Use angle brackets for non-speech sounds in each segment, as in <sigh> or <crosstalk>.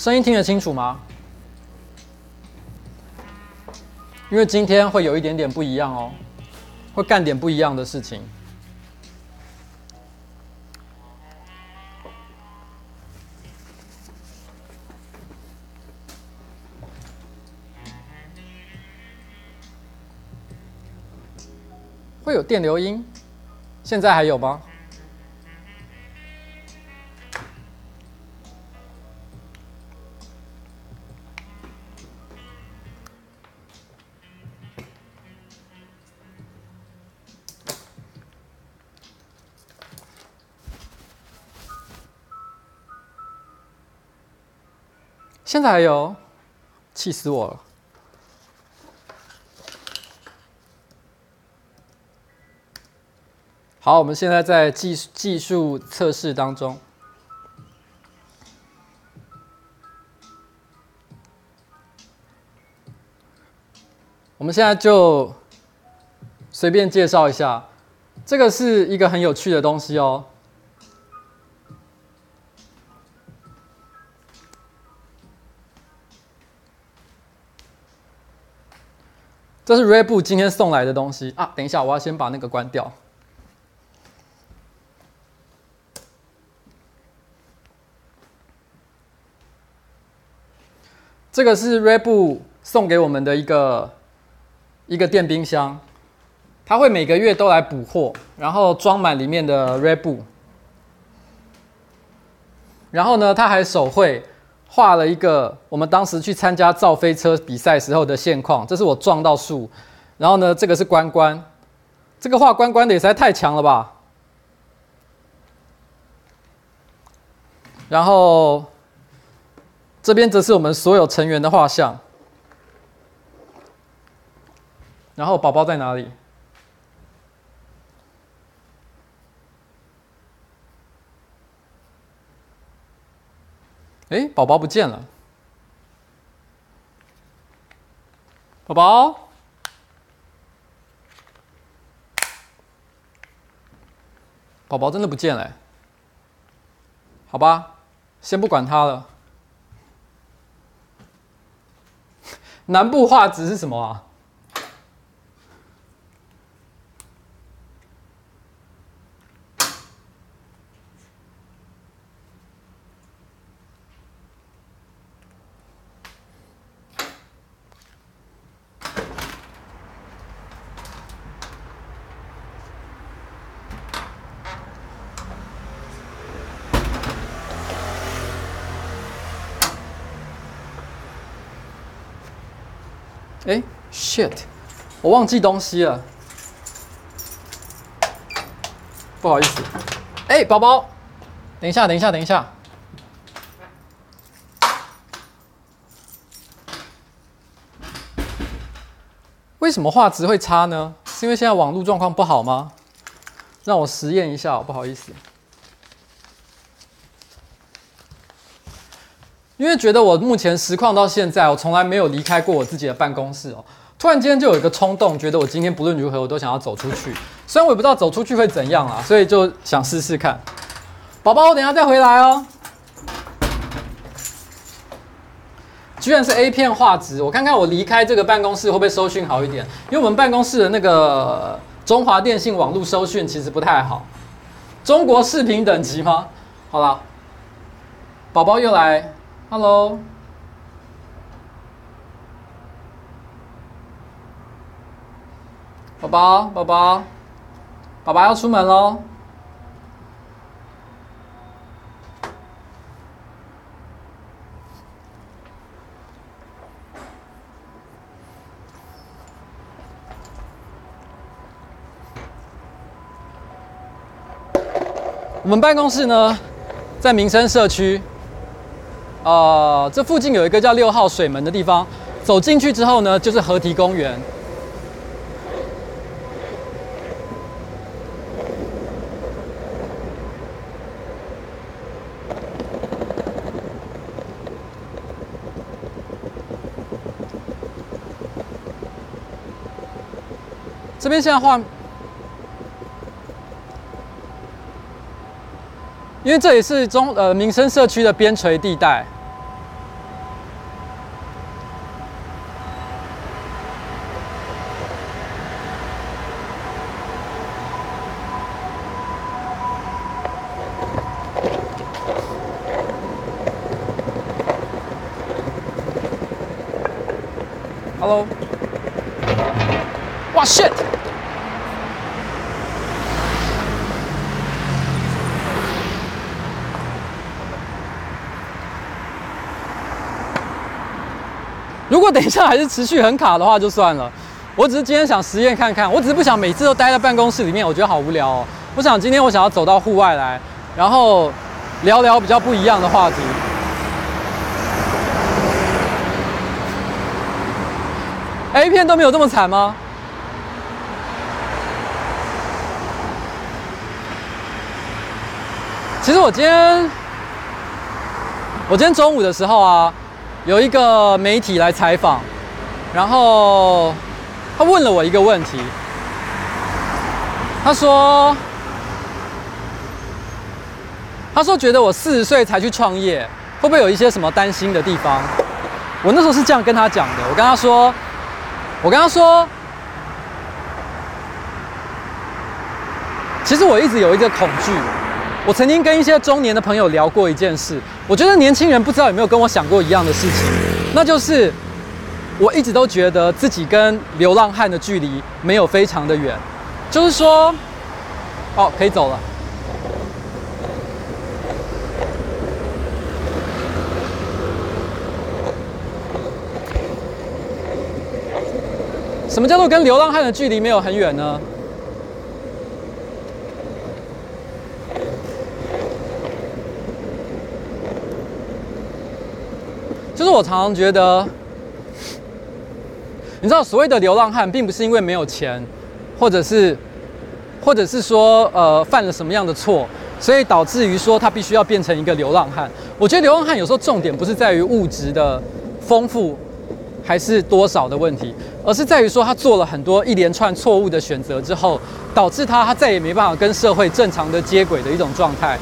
声音听得清楚吗？因为今天会有一点点不一样哦，会干点不一样的事情。会有电流音，现在还有吗？现在还有，气死我了！好，我们现在在技技术测试当中。我们现在就随便介绍一下，这个是一个很有趣的东西哦。这是 Red Bull 今天送来的东西啊！等一下，我要先把那个关掉。这个是 Red Bull 送给我们的一个一个电冰箱，它会每个月都来补货，然后装满里面的 Red Bull。然后呢，它还手绘。画了一个我们当时去参加造飞车比赛时候的现况，这是我撞到树，然后呢，这个是关关，这个画关关的也实在太强了吧。然后这边则是我们所有成员的画像，然后宝宝在哪里？哎，宝宝不见了。宝宝，宝宝真的不见了。好吧，先不管他了。<laughs> 南部画质是什么啊？哎我忘记东西了，不好意思。哎，宝宝，等一下，等一下，等一下。为什么画质会差呢？是因为现在网络状况不好吗？让我实验一下，不好意思。因为觉得我目前实况到现在，我从来没有离开过我自己的办公室哦。突然间就有一个冲动，觉得我今天不论如何，我都想要走出去。虽然我也不知道走出去会怎样啊，所以就想试试看。宝宝，我等下再回来哦。居然是 A 片画质，我看看我离开这个办公室会不会收讯好一点？因为我们办公室的那个中华电信网络收讯其实不太好。中国视频等级吗？好了，宝宝又来。Hello，宝宝，宝宝，宝宝要出门喽。我们办公室呢，在民生社区。呃，这附近有一个叫六号水门的地方，走进去之后呢，就是河堤公园。这边现在画，因为这里是中呃民生社区的边陲地带。喽。哇，shit！如果等一下还是持续很卡的话，就算了。我只是今天想实验看看，我只是不想每次都待在办公室里面，我觉得好无聊哦。我想今天我想要走到户外来，然后聊聊比较不一样的话题。A 片都没有这么惨吗？其实我今天，我今天中午的时候啊。有一个媒体来采访，然后他问了我一个问题。他说：“他说觉得我四十岁才去创业，会不会有一些什么担心的地方？”我那时候是这样跟他讲的。我跟他说：“我跟他说，其实我一直有一个恐惧。”我曾经跟一些中年的朋友聊过一件事，我觉得年轻人不知道有没有跟我想过一样的事情，那就是我一直都觉得自己跟流浪汉的距离没有非常的远，就是说，哦，可以走了。什么叫做跟流浪汉的距离没有很远呢？就是我常常觉得，你知道，所谓的流浪汉，并不是因为没有钱，或者是，或者是说，呃，犯了什么样的错，所以导致于说他必须要变成一个流浪汉。我觉得流浪汉有时候重点不是在于物质的丰富还是多少的问题，而是在于说他做了很多一连串错误的选择之后，导致他他再也没办法跟社会正常的接轨的一种状态。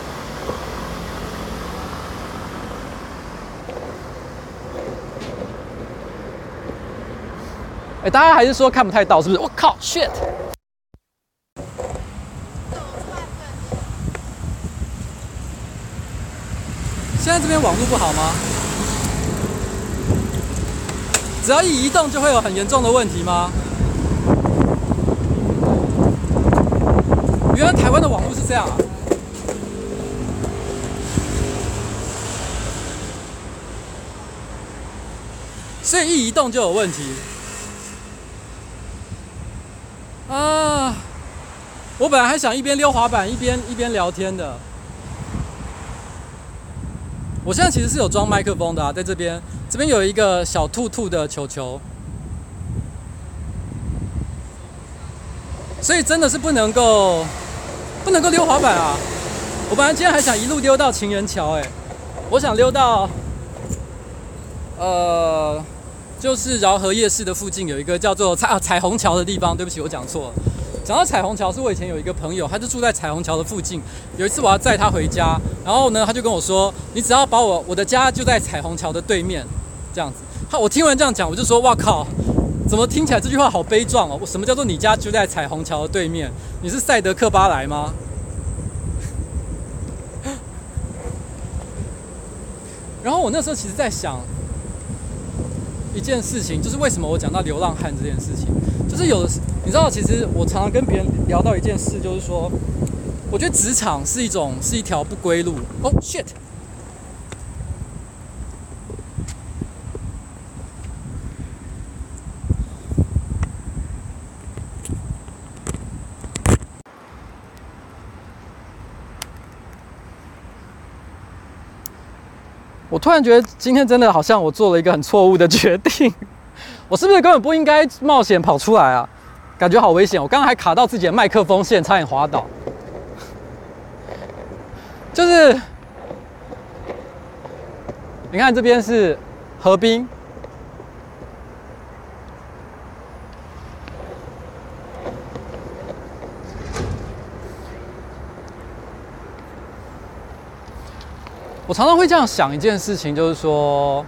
大家还是说看不太到，是不是？我靠，shit！现在这边网络不好吗？只要一移动就会有很严重的问题吗？原来台湾的网络是这样啊！所以一移动就有问题。啊！我本来还想一边溜滑板一边一边聊天的。我现在其实是有装麦克风的啊，在这边，这边有一个小兔兔的球球，所以真的是不能够不能够溜滑板啊！我本来今天还想一路溜到情人桥，哎，我想溜到呃。就是饶河夜市的附近有一个叫做彩彩虹桥的地方。对不起，我讲错了。讲到彩虹桥，是我以前有一个朋友，他就住在彩虹桥的附近。有一次我要载他回家，然后呢，他就跟我说：“你只要把我我的家就在彩虹桥的对面，这样子。”他我听完这样讲，我就说：“哇靠，怎么听起来这句话好悲壮哦？我什么叫做你家就在彩虹桥的对面？你是赛德克巴莱吗？” <laughs> 然后我那时候其实在想。一件事情就是为什么我讲到流浪汉这件事情，就是有的，你知道，其实我常常跟别人聊到一件事，就是说，我觉得职场是一种是一条不归路。哦，shit！突然觉得今天真的好像我做了一个很错误的决定，<laughs> 我是不是根本不应该冒险跑出来啊？感觉好危险！我刚刚还卡到自己的麦克风线，差点滑倒。<laughs> 就是，你看这边是河滨。我常常会这样想一件事情，就是说，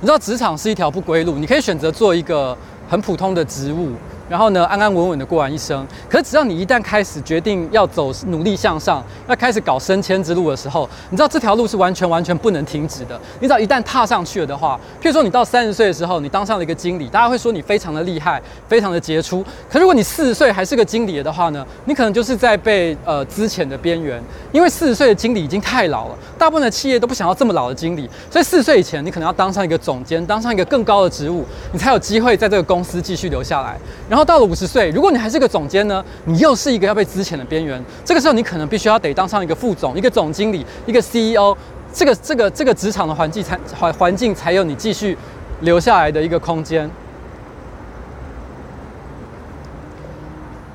你知道职场是一条不归路，你可以选择做一个很普通的职务，然后呢，安安稳稳的过完一生。可是只要你一旦开始决定要走努力向上，要开始搞升迁之路的时候，你知道这条路是完全完全不能停止的。你只要一旦踏上去了的话，譬如说你到三十岁的时候，你当上了一个经理，大家会说你非常的厉害，非常的杰出。可如果你四十岁还是个经理的话呢，你可能就是在被呃资遣的边缘，因为四十岁的经理已经太老了，大部分的企业都不想要这么老的经理，所以四十岁以前你可能要当上一个总监，当上一个更高的职务，你才有机会在这个公司继续留下来。然后然后到了五十岁，如果你还是个总监呢，你又是一个要被资遣的边缘。这个时候，你可能必须要得当上一个副总、一个总经理、一个 CEO，这个这个这个职场的环境才环环境才有你继续留下来的一个空间。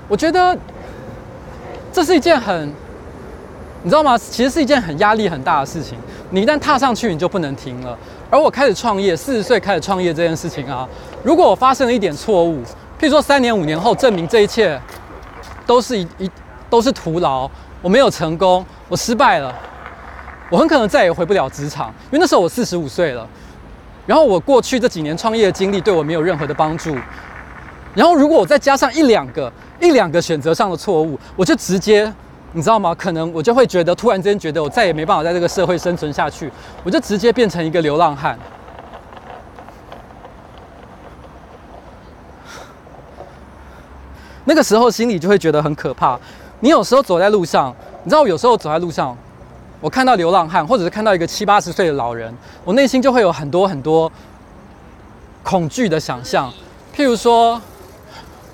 我觉得这是一件很，你知道吗？其实是一件很压力很大的事情。你一旦踏上去，你就不能停了。而我开始创业，四十岁开始创业这件事情啊，如果我发生了一点错误，譬如说三年五年后证明这一切都是一一都是徒劳，我没有成功，我失败了，我很可能再也回不了职场，因为那时候我四十五岁了。然后我过去这几年创业的经历对我没有任何的帮助。然后如果我再加上一两个一两个选择上的错误，我就直接。你知道吗？可能我就会觉得，突然之间觉得我再也没办法在这个社会生存下去，我就直接变成一个流浪汉。那个时候心里就会觉得很可怕。你有时候走在路上，你知道，我有时候走在路上，我看到流浪汉，或者是看到一个七八十岁的老人，我内心就会有很多很多恐惧的想象，譬如说。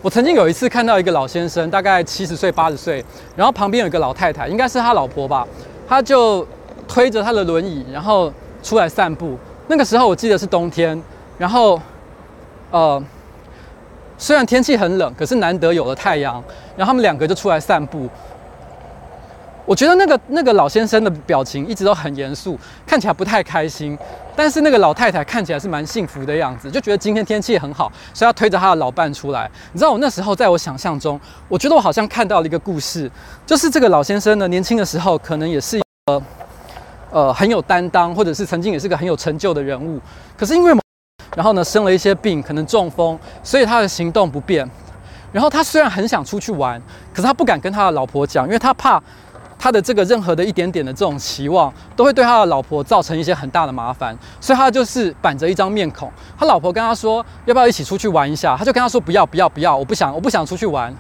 我曾经有一次看到一个老先生，大概七十岁、八十岁，然后旁边有一个老太太，应该是他老婆吧，他就推着他的轮椅，然后出来散步。那个时候我记得是冬天，然后，呃，虽然天气很冷，可是难得有了太阳，然后他们两个就出来散步。我觉得那个那个老先生的表情一直都很严肃，看起来不太开心。但是那个老太太看起来是蛮幸福的样子，就觉得今天天气很好，所以要推着她的老伴出来。你知道我那时候在我想象中，我觉得我好像看到了一个故事，就是这个老先生呢，年轻的时候可能也是一个呃很有担当，或者是曾经也是个很有成就的人物。可是因为然后呢生了一些病，可能中风，所以他的行动不便。然后他虽然很想出去玩，可是他不敢跟他的老婆讲，因为他怕。他的这个任何的一点点的这种期望，都会对他的老婆造成一些很大的麻烦，所以他就是板着一张面孔。他老婆跟他说要不要一起出去玩一下，他就跟他说不要不要不要，我不想我不想出去玩。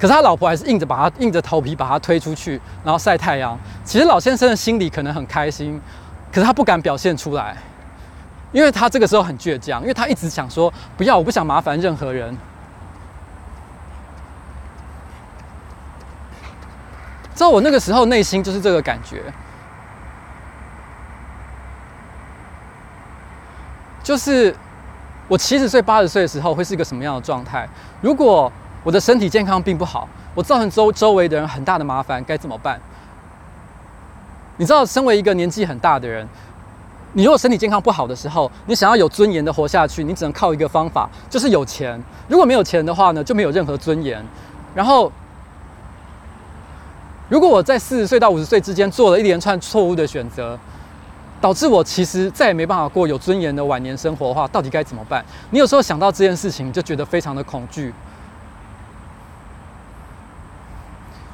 可是他老婆还是硬着把他硬着头皮把他推出去，然后晒太阳。其实老先生的心里可能很开心，可是他不敢表现出来，因为他这个时候很倔强，因为他一直想说不要，我不想麻烦任何人。知道我那个时候内心就是这个感觉，就是我七十岁、八十岁的时候会是一个什么样的状态？如果我的身体健康并不好，我造成周周围的人很大的麻烦，该怎么办？你知道，身为一个年纪很大的人，你如果身体健康不好的时候，你想要有尊严的活下去，你只能靠一个方法，就是有钱。如果没有钱的话呢，就没有任何尊严。然后。如果我在四十岁到五十岁之间做了一连串错误的选择，导致我其实再也没办法过有尊严的晚年生活的话，到底该怎么办？你有时候想到这件事情，就觉得非常的恐惧。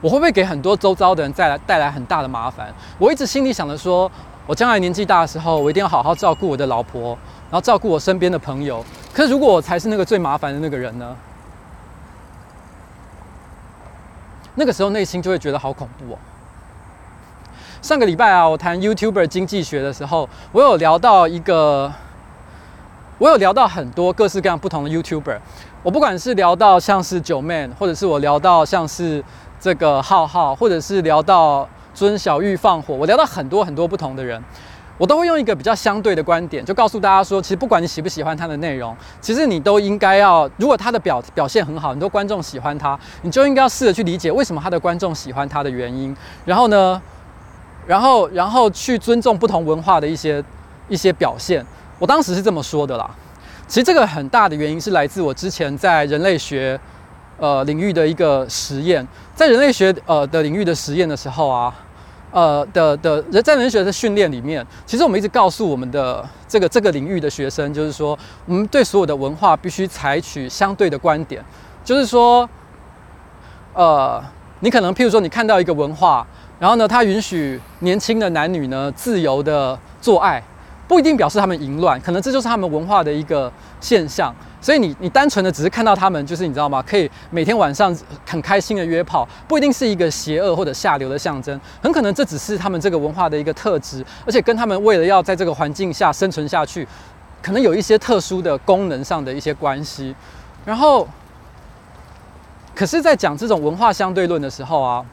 我会不会给很多周遭的人带来带来很大的麻烦？我一直心里想着说，我将来年纪大的时候，我一定要好好照顾我的老婆，然后照顾我身边的朋友。可是如果我才是那个最麻烦的那个人呢？那个时候内心就会觉得好恐怖哦。上个礼拜啊，我谈 YouTuber 经济学的时候，我有聊到一个，我有聊到很多各式各样不同的 YouTuber。我不管是聊到像是九 Man，或者是我聊到像是这个浩浩，或者是聊到尊小玉放火，我聊到很多很多不同的人。我都会用一个比较相对的观点，就告诉大家说，其实不管你喜不喜欢他的内容，其实你都应该要，如果他的表表现很好，很多观众喜欢他，你就应该要试着去理解为什么他的观众喜欢他的原因，然后呢，然后然后去尊重不同文化的一些一些表现。我当时是这么说的啦。其实这个很大的原因是来自我之前在人类学呃领域的一个实验，在人类学呃的领域的实验的时候啊。呃的的人在人类学的训练里面，其实我们一直告诉我们的这个这个领域的学生，就是说，我们对所有的文化必须采取相对的观点。就是说，呃，你可能譬如说你看到一个文化，然后呢，它允许年轻的男女呢自由的做爱，不一定表示他们淫乱，可能这就是他们文化的一个现象。所以你你单纯的只是看到他们，就是你知道吗？可以每天晚上很开心的约炮，不一定是一个邪恶或者下流的象征，很可能这只是他们这个文化的一个特质，而且跟他们为了要在这个环境下生存下去，可能有一些特殊的功能上的一些关系。然后，可是，在讲这种文化相对论的时候啊，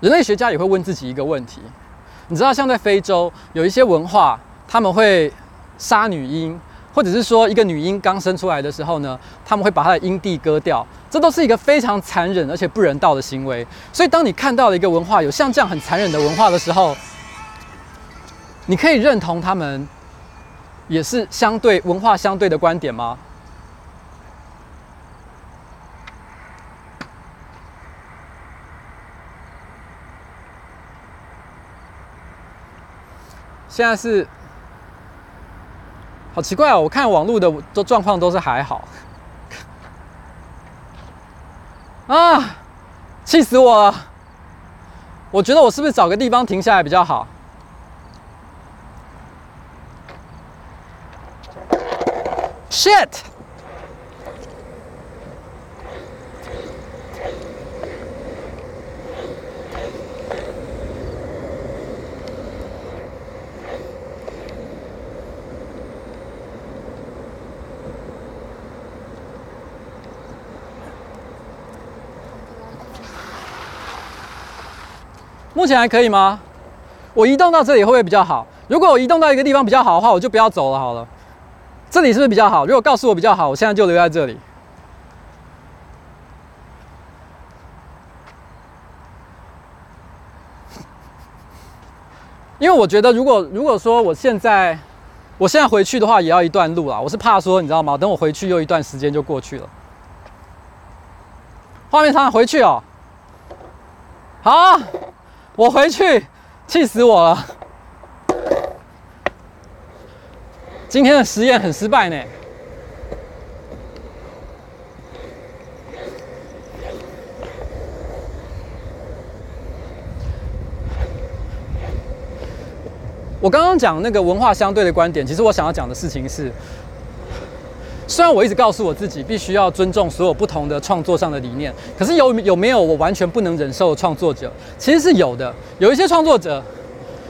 人类学家也会问自己一个问题：你知道，像在非洲有一些文化。他们会杀女婴，或者是说一个女婴刚生出来的时候呢，他们会把她的阴蒂割掉，这都是一个非常残忍而且不人道的行为。所以，当你看到了一个文化有像这样很残忍的文化的时候，你可以认同他们也是相对文化相对的观点吗？现在是。好奇怪哦！我看网络的都状况都是还好 <laughs> 啊，气死我了！我觉得我是不是找个地方停下来比较好？Shit！目前还可以吗？我移动到这里会不会比较好？如果我移动到一个地方比较好的话，我就不要走了好了。这里是不是比较好？如果告诉我比较好，我现在就留在这里。<laughs> 因为我觉得，如果如果说我现在我现在回去的话，也要一段路啦。我是怕说，你知道吗？等我回去又一段时间就过去了。画面上回去哦。好。我回去，气死我了！今天的实验很失败呢。我刚刚讲那个文化相对的观点，其实我想要讲的事情是。虽然我一直告诉我自己必须要尊重所有不同的创作上的理念，可是有有没有我完全不能忍受的创作者？其实是有的。有一些创作者，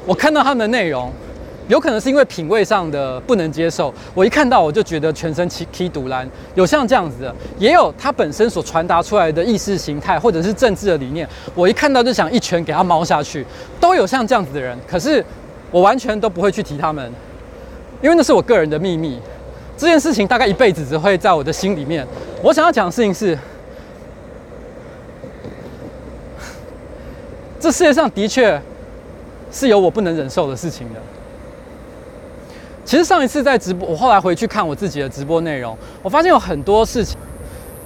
我看到他们的内容，有可能是因为品味上的不能接受，我一看到我就觉得全身起起赌烂。有像这样子的，也有他本身所传达出来的意识形态或者是政治的理念，我一看到就想一拳给他猫下去。都有像这样子的人，可是我完全都不会去提他们，因为那是我个人的秘密。这件事情大概一辈子只会在我的心里面。我想要讲的事情是，这世界上的确是有我不能忍受的事情的。其实上一次在直播，我后来回去看我自己的直播内容，我发现有很多事情，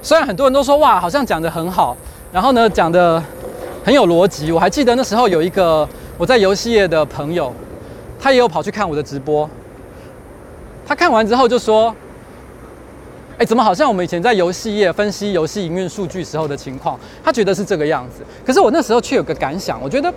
虽然很多人都说哇，好像讲得很好，然后呢讲得很有逻辑。我还记得那时候有一个我在游戏业的朋友，他也有跑去看我的直播。他看完之后就说：“哎，怎么好像我们以前在游戏业分析游戏营运数据时候的情况？他觉得是这个样子。可是我那时候却有个感想，我觉得，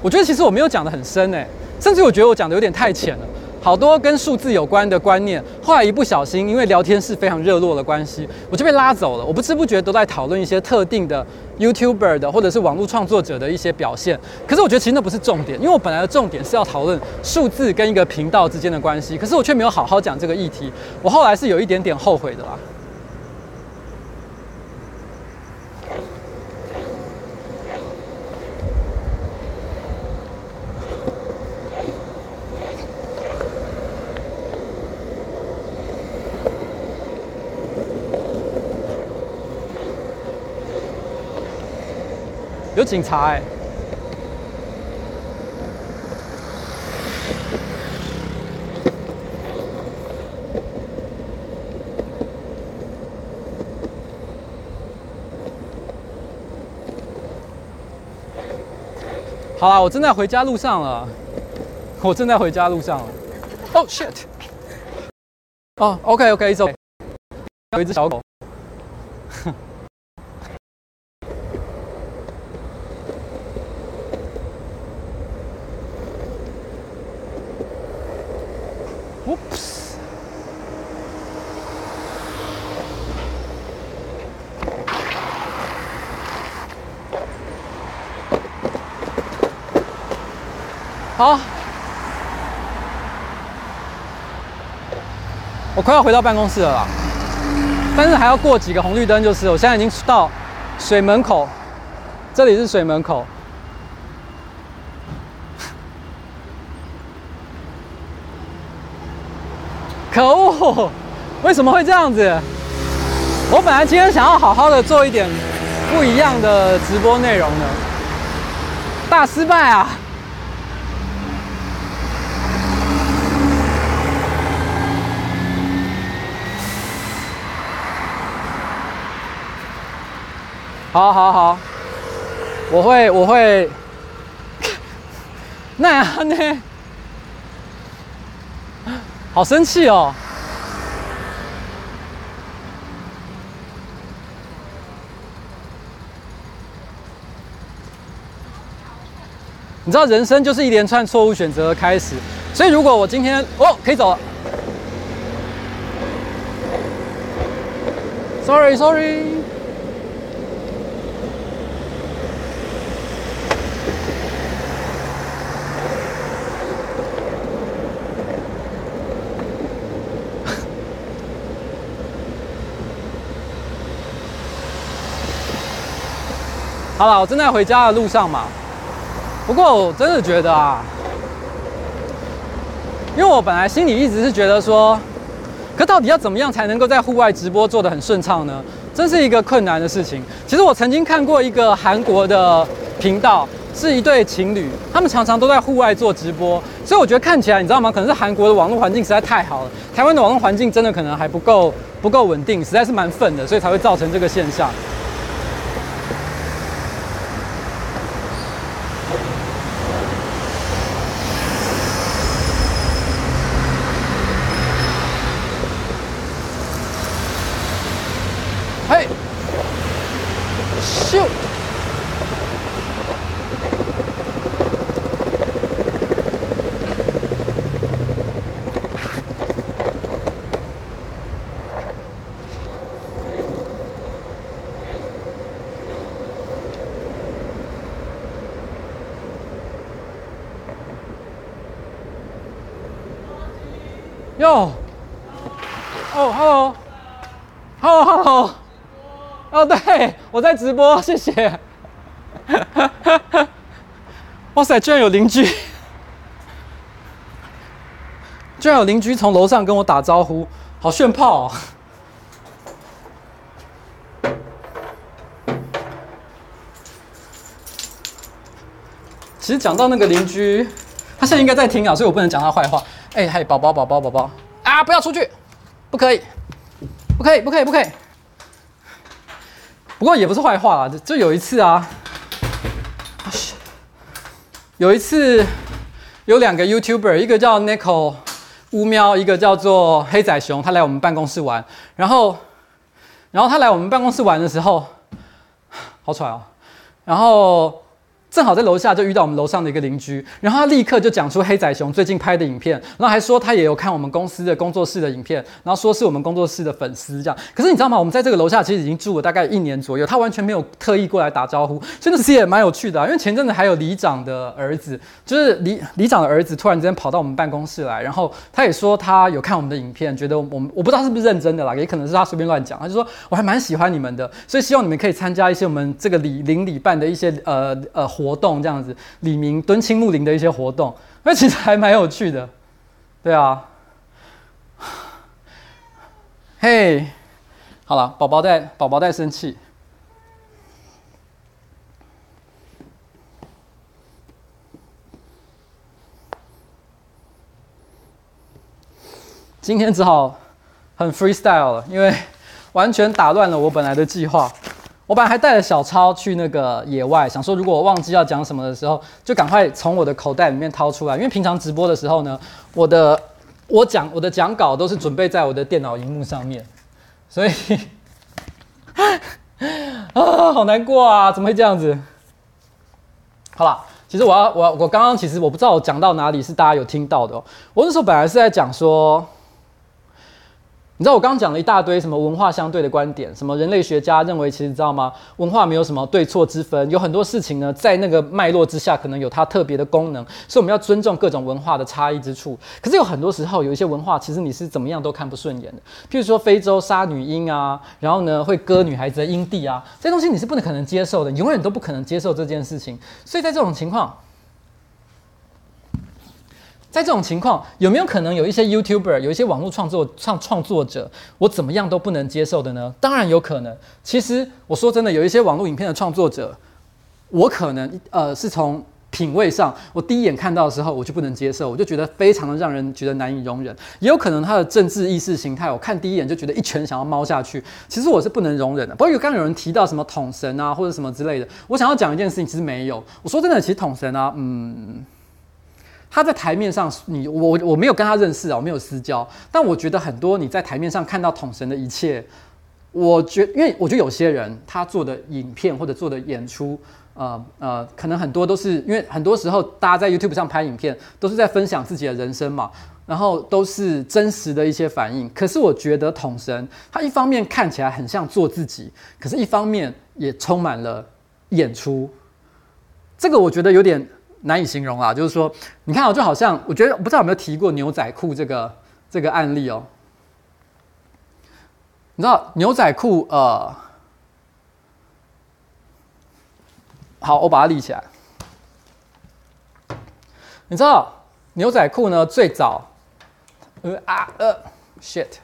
我觉得其实我没有讲的很深哎，甚至我觉得我讲的有点太浅了。好多跟数字有关的观念，后来一不小心，因为聊天室非常热络的关系，我就被拉走了。我不知不觉都在讨论一些特定的 YouTuber 的或者是网络创作者的一些表现。可是我觉得其实那不是重点，因为我本来的重点是要讨论数字跟一个频道之间的关系。可是我却没有好好讲这个议题，我后来是有一点点后悔的啦。警察哎！好啦，我正在回家路上了，我正在回家路上了。Oh shit！哦，OK OK，走。有一只小狗。好。我快要回到办公室了啦，但是还要过几个红绿灯，就是我现在已经到水门口，这里是水门口。<laughs> 可恶，为什么会这样子？我本来今天想要好好的做一点不一样的直播内容的，大失败啊！好，好，好，我会，我会，<laughs> 那样呢？好生气哦！你知道，人生就是一连串错误选择的开始，所以如果我今天哦，可以走了，Sorry，Sorry。好了，我正在回家的路上嘛。不过我真的觉得啊，因为我本来心里一直是觉得说，可到底要怎么样才能够在户外直播做得很顺畅呢？真是一个困难的事情。其实我曾经看过一个韩国的频道，是一对情侣，他们常常都在户外做直播，所以我觉得看起来，你知道吗？可能是韩国的网络环境实在太好了，台湾的网络环境真的可能还不够不够稳定，实在是蛮愤的，所以才会造成这个现象。哟，哦，Hello，Hello，Hello，Hello，哦，对，我在直播，<laughs> 谢谢。<laughs> 哇塞，居然有邻居，居然有邻居从楼上跟我打招呼，好炫炮哦。其实讲到那个邻居，他现在应该在听啊，所以我不能讲他坏话。哎嗨，宝宝宝宝宝宝啊！不要出去，不可以，不可以，不可以，不可以。不过也不是坏话啊，就有一次啊，有一次有两个 YouTuber，一个叫 Nico 乌喵，一个叫做黑仔熊，他来我们办公室玩。然后，然后他来我们办公室玩的时候，好喘哦。然后。正好在楼下就遇到我们楼上的一个邻居，然后他立刻就讲出黑仔熊最近拍的影片，然后还说他也有看我们公司的工作室的影片，然后说是我们工作室的粉丝这样。可是你知道吗？我们在这个楼下其实已经住了大概一年左右，他完全没有特意过来打招呼，真的是也蛮有趣的啊。因为前阵子还有里长的儿子，就是里里长的儿子突然之间跑到我们办公室来，然后他也说他有看我们的影片，觉得我们我不知道是不是认真的啦，也可能是他随便乱讲。他就说我还蛮喜欢你们的，所以希望你们可以参加一些我们这个里邻里办的一些呃呃活动这样子。李明敦亲睦邻的一些活动，那其实还蛮有趣的，对啊。<sighs> 嘿，好了，宝宝在宝宝在生气。今天只好很 freestyle 了，因为完全打乱了我本来的计划。我本来还带了小抄去那个野外，想说如果我忘记要讲什么的时候，就赶快从我的口袋里面掏出来。因为平常直播的时候呢，我的我讲我的讲稿都是准备在我的电脑荧幕上面，所以 <laughs> 啊，好难过啊，怎么会这样子？好了，其实我要我我刚刚其实我不知道我讲到哪里是大家有听到的哦。我那时候本来是在讲说。你知道我刚刚讲了一大堆什么文化相对的观点，什么人类学家认为，其实你知道吗？文化没有什么对错之分，有很多事情呢，在那个脉络之下，可能有它特别的功能，所以我们要尊重各种文化的差异之处。可是有很多时候，有一些文化，其实你是怎么样都看不顺眼的。譬如说非洲杀女婴啊，然后呢会割女孩子的阴蒂啊，这些东西你是不能可能接受的，永远都不可能接受这件事情。所以在这种情况。在这种情况，有没有可能有一些 YouTuber，有一些网络创作创创作者，我怎么样都不能接受的呢？当然有可能。其实我说真的，有一些网络影片的创作者，我可能呃是从品味上，我第一眼看到的时候我就不能接受，我就觉得非常的让人觉得难以容忍。也有可能他的政治意识形态，我看第一眼就觉得一拳想要猫下去。其实我是不能容忍的。包括刚刚有人提到什么统神啊，或者什么之类的，我想要讲一件事情，其实没有。我说真的，其实统神啊，嗯。他在台面上，你我我没有跟他认识啊，我没有私交。但我觉得很多你在台面上看到统神的一切，我觉，因为我觉得有些人他做的影片或者做的演出，呃呃，可能很多都是因为很多时候大家在 YouTube 上拍影片，都是在分享自己的人生嘛，然后都是真实的一些反应。可是我觉得统神他一方面看起来很像做自己，可是一方面也充满了演出。这个我觉得有点。难以形容啊，就是说，你看哦，就好像我觉得，不知道有没有提过牛仔裤这个这个案例哦。你知道牛仔裤呃，好，我把它立起来。你知道牛仔裤呢？最早，呃啊呃，shit，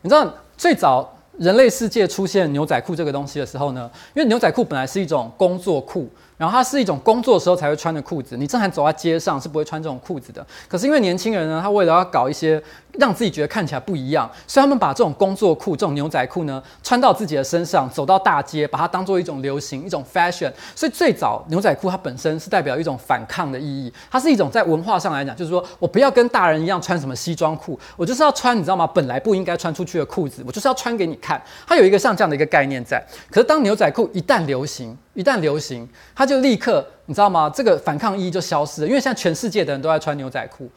你知道最早。人类世界出现牛仔裤这个东西的时候呢，因为牛仔裤本来是一种工作裤。然后它是一种工作的时候才会穿的裤子，你正常走在街上是不会穿这种裤子的。可是因为年轻人呢，他为了要搞一些让自己觉得看起来不一样，所以他们把这种工作裤、这种牛仔裤呢穿到自己的身上，走到大街，把它当做一种流行、一种 fashion。所以最早牛仔裤它本身是代表一种反抗的意义，它是一种在文化上来讲，就是说我不要跟大人一样穿什么西装裤，我就是要穿你知道吗？本来不应该穿出去的裤子，我就是要穿给你看。它有一个像这样的一个概念在。可是当牛仔裤一旦流行，一旦流行，它就立刻，你知道吗？这个反抗意义就消失了，因为现在全世界的人都在穿牛仔裤。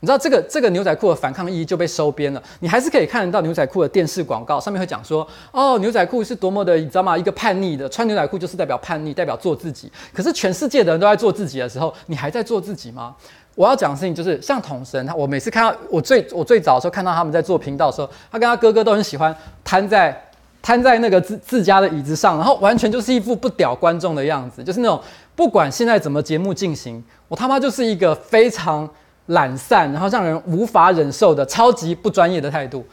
你知道这个这个牛仔裤的反抗意义就被收编了。你还是可以看得到牛仔裤的电视广告，上面会讲说：“哦，牛仔裤是多么的，你知道吗？一个叛逆的，穿牛仔裤就是代表叛逆，代表做自己。可是全世界的人都在做自己的时候，你还在做自己吗？”我要讲的事情就是，像统神，他我每次看到我最我最早的时候看到他们在做频道的时候，他跟他哥哥都很喜欢瘫在。瘫在那个自自家的椅子上，然后完全就是一副不屌观众的样子，就是那种不管现在怎么节目进行，我他妈就是一个非常懒散，然后让人无法忍受的超级不专业的态度。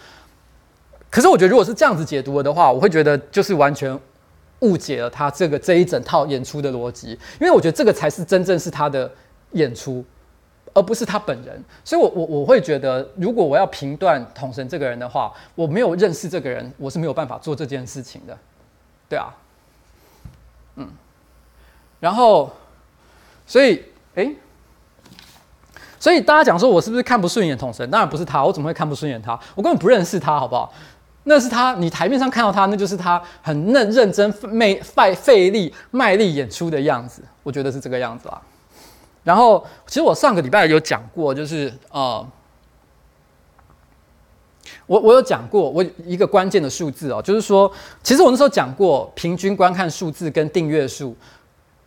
可是我觉得，如果是这样子解读的话，我会觉得就是完全误解了他这个这一整套演出的逻辑，因为我觉得这个才是真正是他的演出。而不是他本人，所以我，我我会觉得，如果我要评断统神这个人的话，我没有认识这个人，我是没有办法做这件事情的，对啊，嗯，然后，所以，哎，所以大家讲说我是不是看不顺眼统神？当然不是他，我怎么会看不顺眼他？我根本不认识他，好不好？那是他，你台面上看到他，那就是他很认认真、费费费力、卖力演出的样子，我觉得是这个样子啊。然后，其实我上个礼拜有讲过，就是呃，我我有讲过，我一个关键的数字哦，就是说，其实我那时候讲过，平均观看数字跟订阅数，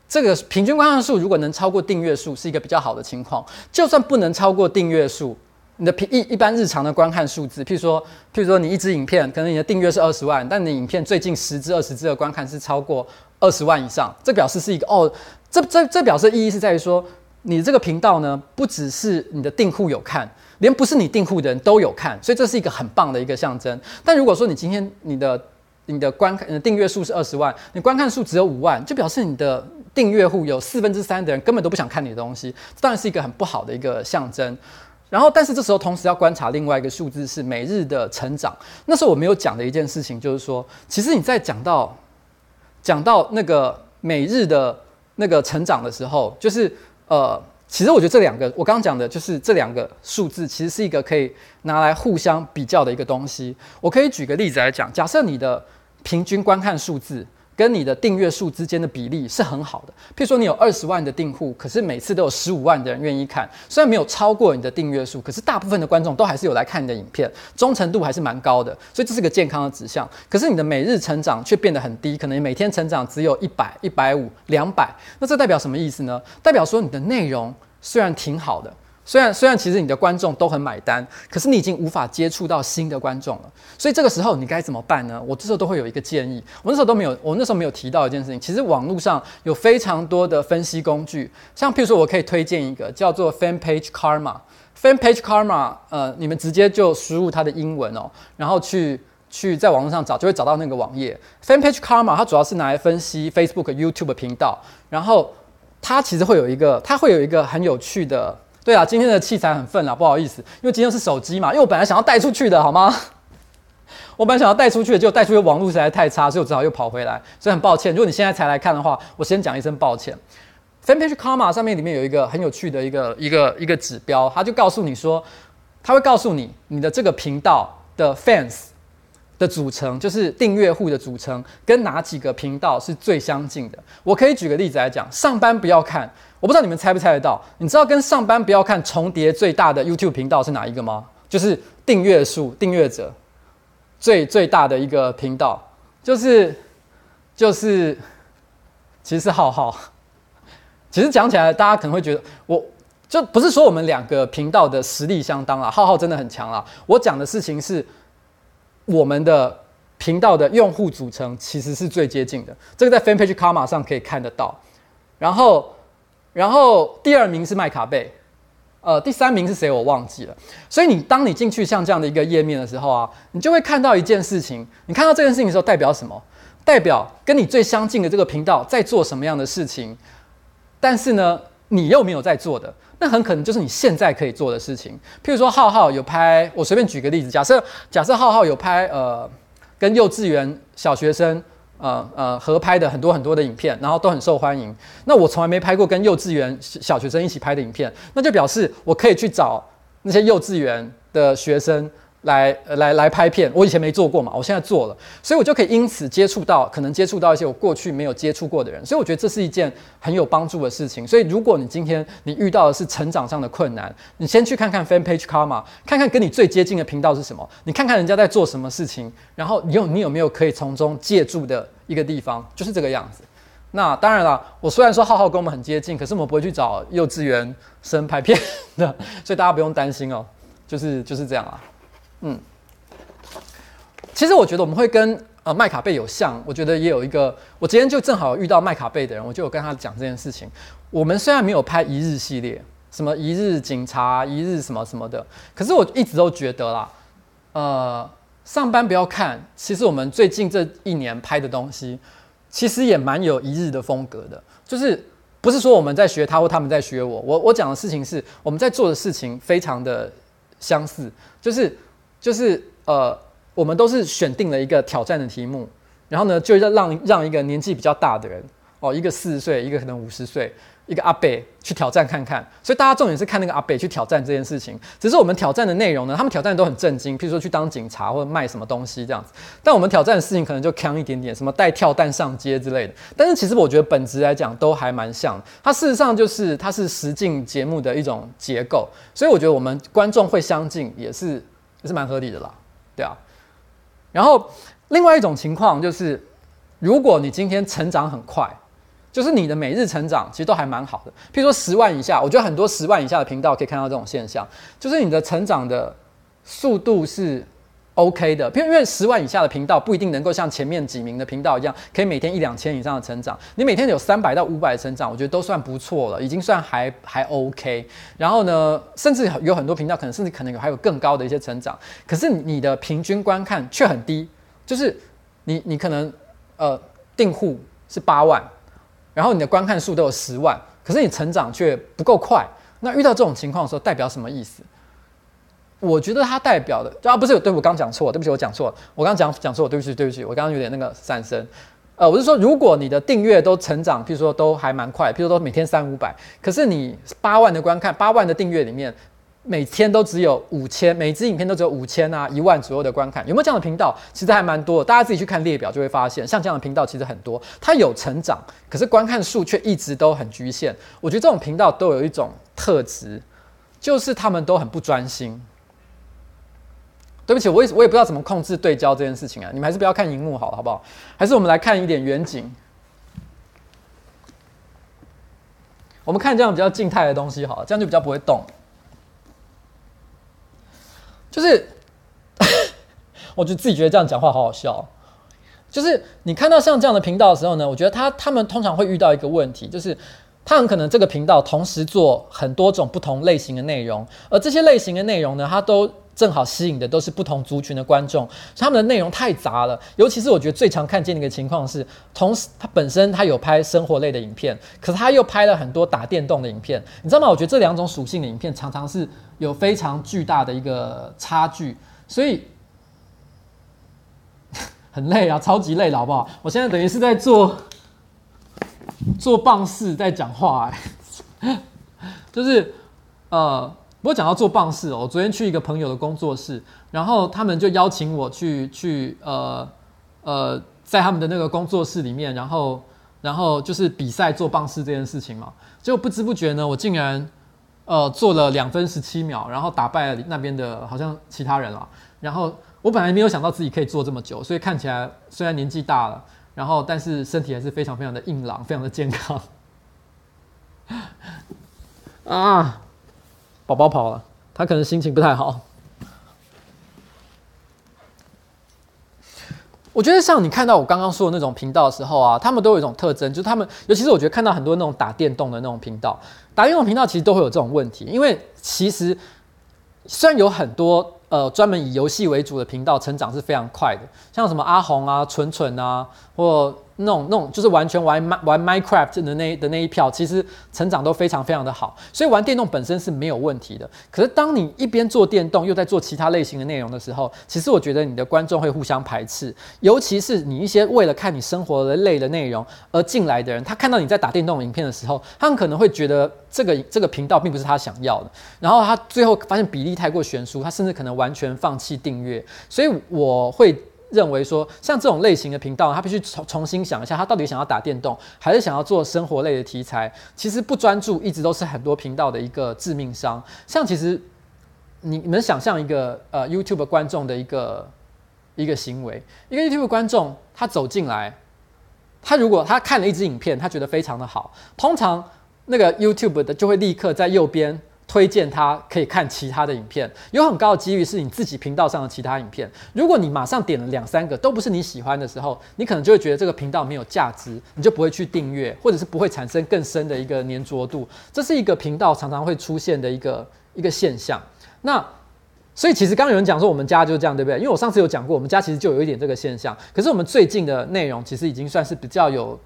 这个平均观看数如果能超过订阅数，是一个比较好的情况。就算不能超过订阅数，你的平一一般日常的观看数字，譬如说，譬如说你一支影片，可能你的订阅是二十万，但你影片最近十支、二十支的观看是超过二十万以上，这表示是一个哦，这这这表示意义是在于说。你这个频道呢，不只是你的订户有看，连不是你订户的人都有看，所以这是一个很棒的一个象征。但如果说你今天你的你的观看订阅数是二十万，你观看数只有五万，就表示你的订阅户有四分之三的人根本都不想看你的东西，当然是一个很不好的一个象征。然后，但是这时候同时要观察另外一个数字是每日的成长。那时候我没有讲的一件事情就是说，其实你在讲到讲到那个每日的那个成长的时候，就是。呃，其实我觉得这两个我刚刚讲的就是这两个数字，其实是一个可以拿来互相比较的一个东西。我可以举个例子来讲，假设你的平均观看数字。跟你的订阅数之间的比例是很好的。譬如说，你有二十万的订户，可是每次都有十五万的人愿意看。虽然没有超过你的订阅数，可是大部分的观众都还是有来看你的影片，忠诚度还是蛮高的。所以这是个健康的指向。可是你的每日成长却变得很低，可能每天成长只有一百、一百五、两百。那这代表什么意思呢？代表说你的内容虽然挺好的。虽然虽然其实你的观众都很买单，可是你已经无法接触到新的观众了。所以这个时候你该怎么办呢？我这时候都会有一个建议。我那时候都没有，我那时候没有提到一件事情。其实网络上有非常多的分析工具，像譬如说我可以推荐一个叫做 Fan Page Karma。Fan Page Karma，呃，你们直接就输入它的英文哦，然后去去在网络上找，就会找到那个网页。Fan Page Karma 它主要是拿来分析 Facebook、YouTube 频道，然后它其实会有一个，它会有一个很有趣的。对啊，今天的器材很粪啊，不好意思，因为今天是手机嘛，因为我本来想要带出去的，好吗？<laughs> 我本来想要带出去的，结果带出去网络实在太差，所以我只好又跑回来，所以很抱歉。如果你现在才来看的话，我先讲一声抱歉。Fanpage Karma 上面里面有一个很有趣的一个一个一个指标，它就告诉你说，它会告诉你你的这个频道的 fans 的组成，就是订阅户的组成，跟哪几个频道是最相近的。我可以举个例子来讲，上班不要看。我不知道你们猜不猜得到？你知道跟上班不要看重叠最大的 YouTube 频道是哪一个吗？就是订阅数、订阅者最最大的一个频道，就是就是，其实浩浩。其实讲起来，大家可能会觉得，我就不是说我们两个频道的实力相当啊，浩浩真的很强啊。我讲的事情是，我们的频道的用户组成其实是最接近的，这个在 Fanpage Karma 上可以看得到。然后。然后第二名是麦卡贝，呃，第三名是谁我忘记了。所以你当你进去像这样的一个页面的时候啊，你就会看到一件事情。你看到这件事情的时候，代表什么？代表跟你最相近的这个频道在做什么样的事情？但是呢，你又没有在做的，那很可能就是你现在可以做的事情。譬如说，浩浩有拍，我随便举个例子，假设假设浩浩有拍，呃，跟幼稚园小学生。呃呃，合拍的很多很多的影片，然后都很受欢迎。那我从来没拍过跟幼稚园小学生一起拍的影片，那就表示我可以去找那些幼稚园的学生。来来来拍片，我以前没做过嘛，我现在做了，所以我就可以因此接触到，可能接触到一些我过去没有接触过的人，所以我觉得这是一件很有帮助的事情。所以如果你今天你遇到的是成长上的困难，你先去看看 Fan Page Karma，看看跟你最接近的频道是什么，你看看人家在做什么事情，然后你有你有没有可以从中借助的一个地方，就是这个样子。那当然了，我虽然说浩浩跟我们很接近，可是我们不会去找幼稚园生拍片的，所以大家不用担心哦，就是就是这样啊。嗯，其实我觉得我们会跟呃麦卡贝有像，我觉得也有一个，我今天就正好遇到麦卡贝的人，我就有跟他讲这件事情。我们虽然没有拍一日系列，什么一日警察、一日什么什么的，可是我一直都觉得啦，呃，上班不要看，其实我们最近这一年拍的东西，其实也蛮有一日的风格的，就是不是说我们在学他或他们在学我，我我讲的事情是我们在做的事情非常的相似，就是。就是呃，我们都是选定了一个挑战的题目，然后呢，就让让一个年纪比较大的人哦，一个四十岁，一个可能五十岁，一个阿伯去挑战看看。所以大家重点是看那个阿伯去挑战这件事情。只是我们挑战的内容呢，他们挑战都很震惊，譬如说去当警察或者卖什么东西这样子。但我们挑战的事情可能就强一点点，什么带跳蛋上街之类的。但是其实我觉得本质来讲都还蛮像。它事实上就是它是实境节目的一种结构，所以我觉得我们观众会相近也是。也是蛮合理的啦，对啊。然后另外一种情况就是，如果你今天成长很快，就是你的每日成长其实都还蛮好的。譬如说十万以下，我觉得很多十万以下的频道可以看到这种现象，就是你的成长的速度是。OK 的，因为因为十万以下的频道不一定能够像前面几名的频道一样，可以每天一两千以上的成长。你每天有三百到五百的成长，我觉得都算不错了，已经算还还 OK。然后呢，甚至有很多频道可能甚至可能有还有更高的一些成长，可是你的平均观看却很低，就是你你可能呃订户是八万，然后你的观看数都有十万，可是你成长却不够快。那遇到这种情况的时候，代表什么意思？我觉得它代表的啊，不是，对，我刚讲错，对不起，我讲错了，我刚讲讲错，对不起，对不起，我刚刚有点那个闪神。呃，我是说，如果你的订阅都成长，譬如说都还蛮快，譬如说每天三五百，可是你八万的观看，八万的订阅里面，每天都只有五千，每支影片都只有五千啊，一万左右的观看，有没有这样的频道？其实还蛮多的，大家自己去看列表就会发现，像这样的频道其实很多，它有成长，可是观看数却一直都很局限。我觉得这种频道都有一种特质，就是他们都很不专心。对不起，我也我也不知道怎么控制对焦这件事情啊！你们还是不要看荧幕好了，好不好？还是我们来看一点远景。我们看这样比较静态的东西好了，这样就比较不会动。就是，<laughs> 我就自己觉得这样讲话好好笑。就是你看到像这样的频道的时候呢，我觉得他他们通常会遇到一个问题，就是他很可能这个频道同时做很多种不同类型的内容，而这些类型的内容呢，它都。正好吸引的都是不同族群的观众，所以他们的内容太杂了。尤其是我觉得最常看见的一个情况是，同时他本身他有拍生活类的影片，可是他又拍了很多打电动的影片，你知道吗？我觉得这两种属性的影片常常是有非常巨大的一个差距，所以 <laughs> 很累啊，超级累了，好不好？我现在等于是在做做棒式在讲话，哎，<laughs> 就是呃。不过讲到做棒式哦，我昨天去一个朋友的工作室，然后他们就邀请我去去呃呃，在他们的那个工作室里面，然后然后就是比赛做棒式这件事情嘛。结果不知不觉呢，我竟然呃做了两分十七秒，然后打败了那边的好像其他人了。然后我本来没有想到自己可以做这么久，所以看起来虽然年纪大了，然后但是身体还是非常非常的硬朗，非常的健康 <laughs> 啊。宝宝跑了，他可能心情不太好。我觉得像你看到我刚刚说的那种频道的时候啊，他们都有一种特征，就是他们，尤其是我觉得看到很多那种打电动的那种频道，打电动频道其实都会有这种问题，因为其实虽然有很多呃专门以游戏为主的频道，成长是非常快的，像什么阿红啊、蠢蠢啊，或。那种那种就是完全玩玩 Minecraft 的那的那一票，其实成长都非常非常的好，所以玩电动本身是没有问题的。可是当你一边做电动，又在做其他类型的内容的时候，其实我觉得你的观众会互相排斥，尤其是你一些为了看你生活的类的内容而进来的人，他看到你在打电动影片的时候，他们可能会觉得这个这个频道并不是他想要的，然后他最后发现比例太过悬殊，他甚至可能完全放弃订阅。所以我会。认为说，像这种类型的频道，他必须重重新想一下，他到底想要打电动，还是想要做生活类的题材？其实不专注一直都是很多频道的一个致命伤。像其实你你们想象一个呃 YouTube 观众的一个一个行为，一个 YouTube 观众他走进来，他如果他看了一支影片，他觉得非常的好，通常那个 YouTube 的就会立刻在右边。推荐他可以看其他的影片，有很高的几率是你自己频道上的其他影片。如果你马上点了两三个都不是你喜欢的时候，你可能就会觉得这个频道没有价值，你就不会去订阅，或者是不会产生更深的一个粘着度。这是一个频道常常会出现的一个一个现象。那所以其实刚刚有人讲说我们家就是这样，对不对？因为我上次有讲过，我们家其实就有一点这个现象。可是我们最近的内容其实已经算是比较有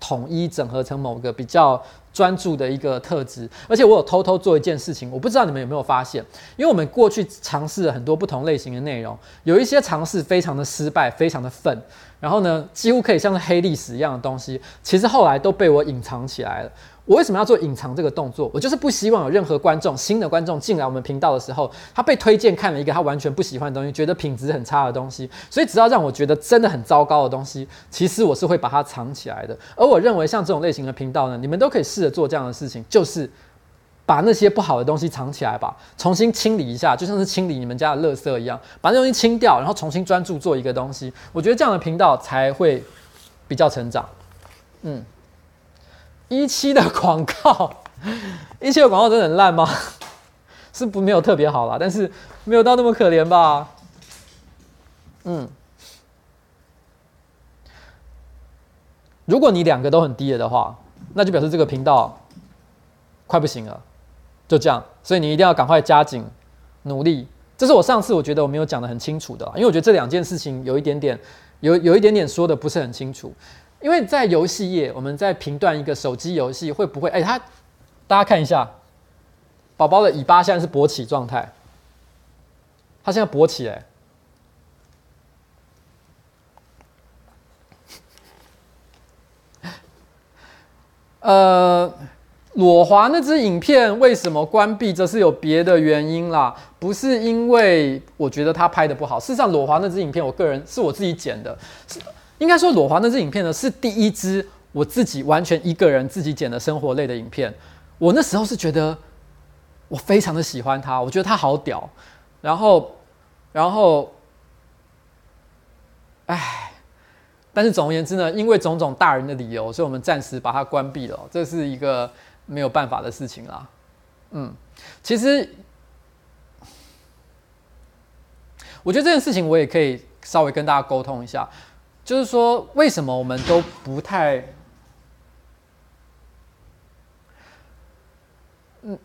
统一整合成某个比较。专注的一个特质，而且我有偷偷做一件事情，我不知道你们有没有发现，因为我们过去尝试了很多不同类型的内容，有一些尝试非常的失败，非常的愤，然后呢，几乎可以像是黑历史一样的东西，其实后来都被我隐藏起来了。我为什么要做隐藏这个动作？我就是不希望有任何观众、新的观众进来我们频道的时候，他被推荐看了一个他完全不喜欢的东西，觉得品质很差的东西。所以只要让我觉得真的很糟糕的东西，其实我是会把它藏起来的。而我认为像这种类型的频道呢，你们都可以试着做这样的事情，就是把那些不好的东西藏起来吧，重新清理一下，就像是清理你们家的垃圾一样，把那东西清掉，然后重新专注做一个东西。我觉得这样的频道才会比较成长。嗯。一期的广告，<laughs> 一期的广告真的很烂吗？<laughs> 是不没有特别好啦，但是没有到那么可怜吧？嗯，如果你两个都很低了的话，那就表示这个频道快不行了。就这样，所以你一定要赶快加紧努力。这是我上次我觉得我没有讲得很清楚的，因为我觉得这两件事情有一点点有有一点点说的不是很清楚。因为在游戏业，我们在评断一个手机游戏会不会，哎，他，大家看一下，宝宝的尾巴现在是勃起状态，他现在勃起哎，<laughs> 呃，裸滑那支影片为什么关闭？这是有别的原因啦，不是因为我觉得他拍的不好。事实上，裸滑那支影片，我个人是我自己剪的，是应该说裸滑那支影片呢，是第一支我自己完全一个人自己剪的生活类的影片。我那时候是觉得我非常的喜欢他，我觉得他好屌，然后，然后，哎。但是总而言之呢，因为种种大人的理由，所以我们暂时把它关闭了。这是一个没有办法的事情啦。嗯，其实我觉得这件事情我也可以稍微跟大家沟通一下，就是说为什么我们都不太……嗯，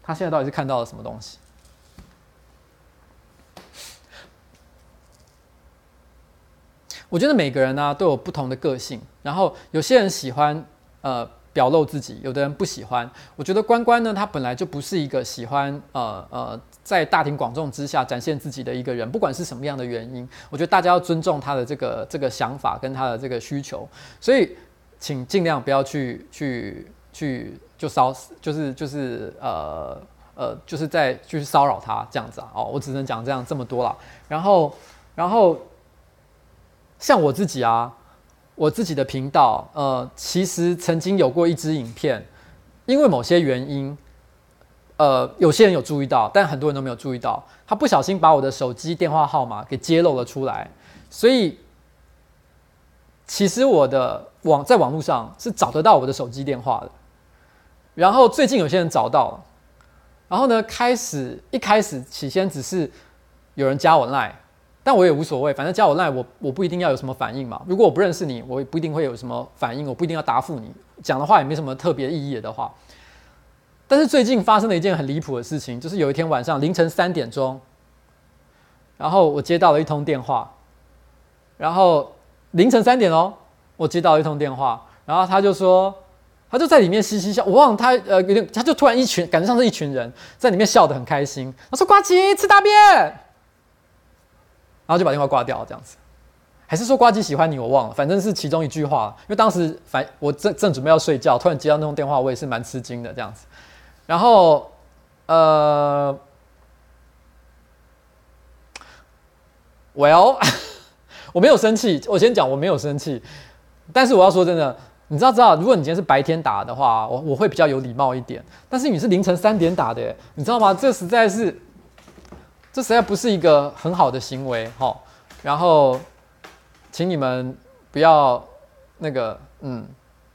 他现在到底是看到了什么东西？我觉得每个人呢、都有不同的个性，然后有些人喜欢呃表露自己，有的人不喜欢。我觉得关关呢，他本来就不是一个喜欢呃呃在大庭广众之下展现自己的一个人，不管是什么样的原因，我觉得大家要尊重他的这个这个想法跟他的这个需求，所以请尽量不要去去去就骚就是就是呃呃就是在去骚扰他这样子啊哦，我只能讲这样这么多了，然后然后。像我自己啊，我自己的频道，呃，其实曾经有过一支影片，因为某些原因，呃，有些人有注意到，但很多人都没有注意到，他不小心把我的手机电话号码给揭露了出来，所以其实我的网在网络上是找得到我的手机电话的，然后最近有些人找到了，然后呢，开始一开始起先只是有人加我 Line。但我也无所谓，反正加我赖我，我不一定要有什么反应嘛。如果我不认识你，我也不一定会有什么反应，我不一定要答复你讲的话，也没什么特别意义的话。但是最近发生了一件很离谱的事情，就是有一天晚上凌晨三点钟，然后我接到了一通电话，然后凌晨三点哦，我接到了一通电话，然后他就说，他就在里面嘻嘻笑，我忘了他呃，他就突然一群感觉像是一群人在里面笑得很开心，他说呱吉吃大便。然后就把电话挂掉，这样子，还是说呱吉喜欢你？我忘了，反正是其中一句话。因为当时反我正正准备要睡觉，突然接到那通电话，我也是蛮吃惊的这样子。然后，呃，Well，<laughs> 我没有生气。我先讲，我没有生气。但是我要说真的，你知道知道，如果你今天是白天打的话，我我会比较有礼貌一点。但是你是凌晨三点打的，你知道吗？这实在是。这实在不是一个很好的行为，哈。然后，请你们不要那个，嗯，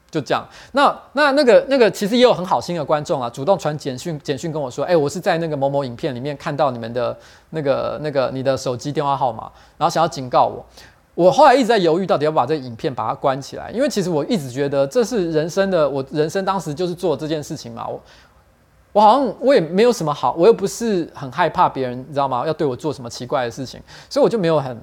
就这样。那那那个那个，其实也有很好心的观众啊，主动传简讯简讯跟我说，哎，我是在那个某某影片里面看到你们的那个那个你的手机电话号码，然后想要警告我。我后来一直在犹豫，到底要把这个影片把它关起来，因为其实我一直觉得这是人生的，我人生当时就是做这件事情嘛，我。我好像我也没有什么好，我又不是很害怕别人，你知道吗？要对我做什么奇怪的事情，所以我就没有很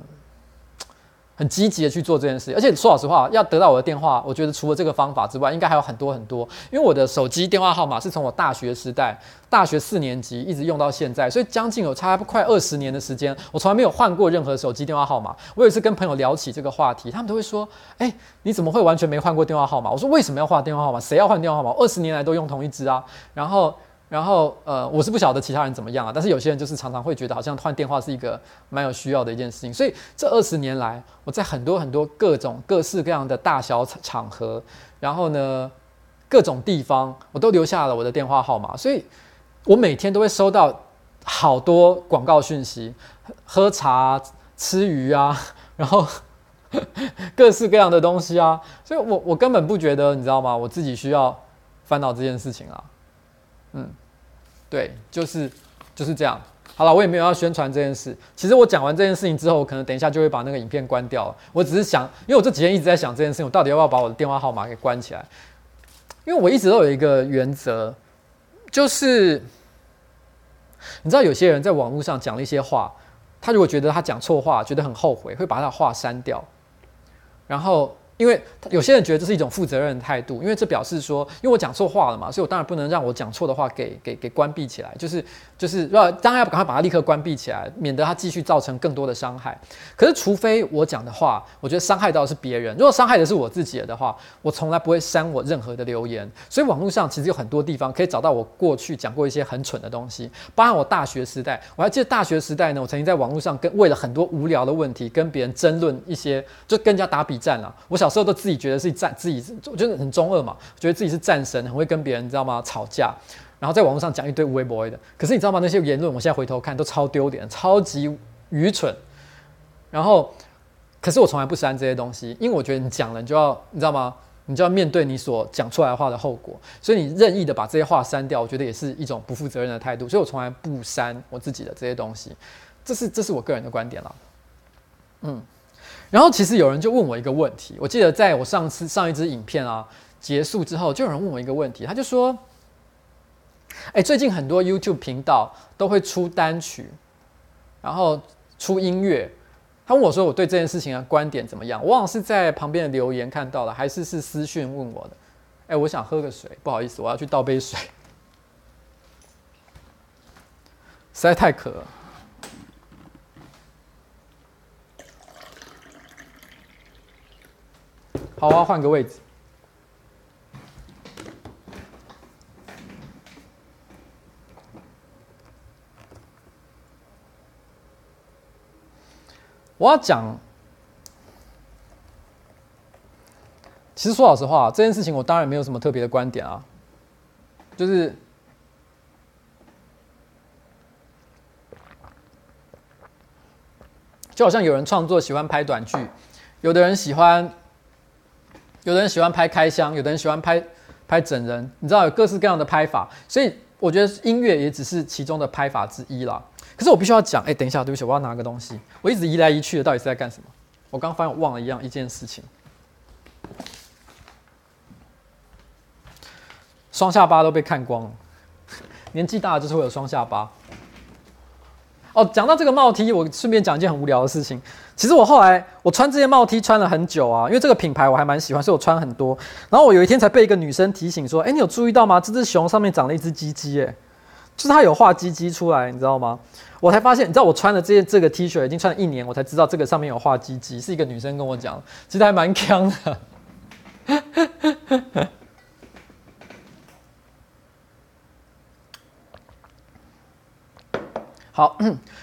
很积极的去做这件事。而且说老实话，要得到我的电话，我觉得除了这个方法之外，应该还有很多很多。因为我的手机电话号码是从我大学时代，大学四年级一直用到现在，所以将近有差不快二十年的时间，我从来没有换过任何手机电话号码。我有一次跟朋友聊起这个话题，他们都会说：“哎，你怎么会完全没换过电话号码？”我说：“为什么要换电话号码？谁要换电话号码？二十年来都用同一支啊。”然后。然后，呃，我是不晓得其他人怎么样啊，但是有些人就是常常会觉得好像换电话是一个蛮有需要的一件事情。所以这二十年来，我在很多很多各种各式各样的大小场合，然后呢，各种地方，我都留下了我的电话号码。所以我每天都会收到好多广告讯息，喝茶、吃鱼啊，<laughs> 然后各式各样的东西啊。所以我我根本不觉得，你知道吗？我自己需要烦恼这件事情啊。嗯，对，就是就是这样。好了，我也没有要宣传这件事。其实我讲完这件事情之后，可能等一下就会把那个影片关掉了。我只是想，因为我这几天一直在想这件事情，我到底要不要把我的电话号码给关起来？因为我一直都有一个原则，就是你知道，有些人在网络上讲了一些话，他如果觉得他讲错话，觉得很后悔，会把他的话删掉。然后因为有些人觉得这是一种负责任的态度，因为这表示说，因为我讲错话了嘛，所以我当然不能让我讲错的话给给给关闭起来，就是就是要当然要赶快把它立刻关闭起来，免得它继续造成更多的伤害。可是除非我讲的话，我觉得伤害到的是别人，如果伤害的是我自己的话，我从来不会删我任何的留言。所以网络上其实有很多地方可以找到我过去讲过一些很蠢的东西，包含我大学时代，我还记得大学时代呢，我曾经在网络上跟为了很多无聊的问题跟别人争论一些，就跟人家打比战了。我。小时候都自己觉得是战，自己我觉得很中二嘛，觉得自己是战神，很会跟别人，你知道吗？吵架，然后在网络上讲一堆无微博的。可是你知道吗？那些言论，我现在回头看都超丢脸，超级愚蠢。然后，可是我从来不删这些东西，因为我觉得你讲了，你就要你知道吗？你就要面对你所讲出来的话的后果。所以你任意的把这些话删掉，我觉得也是一种不负责任的态度。所以我从来不删我自己的这些东西。这是这是我个人的观点了。嗯。然后其实有人就问我一个问题，我记得在我上次上一支影片啊结束之后，就有人问我一个问题，他就说：“哎，最近很多 YouTube 频道都会出单曲，然后出音乐。”他问我说：“我对这件事情的观点怎么样？”我忘了是在旁边的留言看到了，还是是私讯问我的。哎，我想喝个水，不好意思，我要去倒杯水，实在太渴了。好，我要换个位置。我要讲，其实说老实话，这件事情我当然没有什么特别的观点啊，就是就好像有人创作喜欢拍短剧，有的人喜欢。有的人喜欢拍开箱，有的人喜欢拍拍整人，你知道有各式各样的拍法，所以我觉得音乐也只是其中的拍法之一啦。可是我必须要讲，哎，等一下，对不起，我要拿个东西，我一直移来移去的，到底是在干什么？我刚发现我忘了一样一件事情，双下巴都被看光了，年纪大了就是会有双下巴。哦，讲到这个帽 T，我顺便讲一件很无聊的事情。其实我后来我穿这件帽 T 穿了很久啊，因为这个品牌我还蛮喜欢，所以我穿很多。然后我有一天才被一个女生提醒说：“哎，你有注意到吗？这只熊上面长了一只鸡鸡，哎，就是他有画鸡鸡出来，你知道吗？”我才发现，你知道我穿的这件这个 T 恤已经穿了一年，我才知道这个上面有画鸡鸡，是一个女生跟我讲，其实还蛮锵的。好，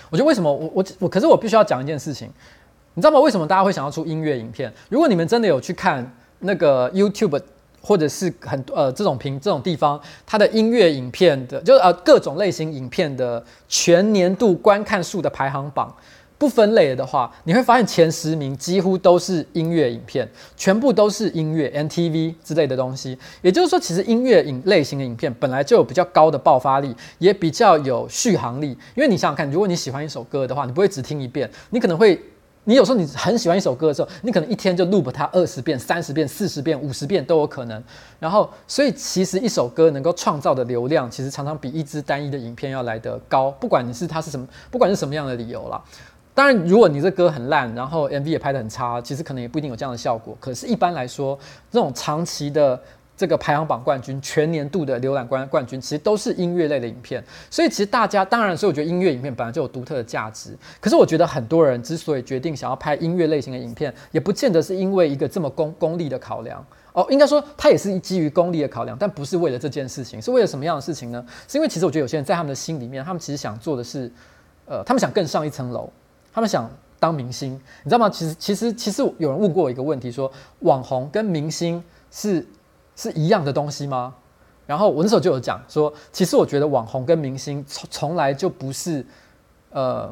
我觉得为什么我我我，可是我必须要讲一件事情，你知道吗？为什么大家会想要出音乐影片？如果你们真的有去看那个 YouTube 或者是很呃这种平这种地方，它的音乐影片的，就是呃各种类型影片的全年度观看数的排行榜。不分类的话，你会发现前十名几乎都是音乐影片，全部都是音乐 MTV 之类的东西。也就是说，其实音乐影类型的影片本来就有比较高的爆发力，也比较有续航力。因为你想想看，如果你喜欢一首歌的话，你不会只听一遍，你可能会，你有时候你很喜欢一首歌的时候，你可能一天就 loop 它二十遍、三十遍、四十遍、五十遍都有可能。然后，所以其实一首歌能够创造的流量，其实常常比一支单一的影片要来得高。不管你是它是什么，不管是什么样的理由啦。当然，如果你这歌很烂，然后 MV 也拍得很差，其实可能也不一定有这样的效果。可是，一般来说，这种长期的这个排行榜冠军、全年度的浏览冠冠军，其实都是音乐类的影片。所以，其实大家当然，所以我觉得音乐影片本来就有独特的价值。可是，我觉得很多人之所以决定想要拍音乐类型的影片，也不见得是因为一个这么功功利的考量哦。应该说，它也是基于功利的考量，但不是为了这件事情。是为了什么样的事情呢？是因为其实我觉得有些人在他们的心里面，他们其实想做的是，呃，他们想更上一层楼。他们想当明星，你知道吗？其实，其实，其实有人问过我一个问题，说网红跟明星是是一样的东西吗？然后我那时候就有讲说，其实我觉得网红跟明星从从来就不是，呃，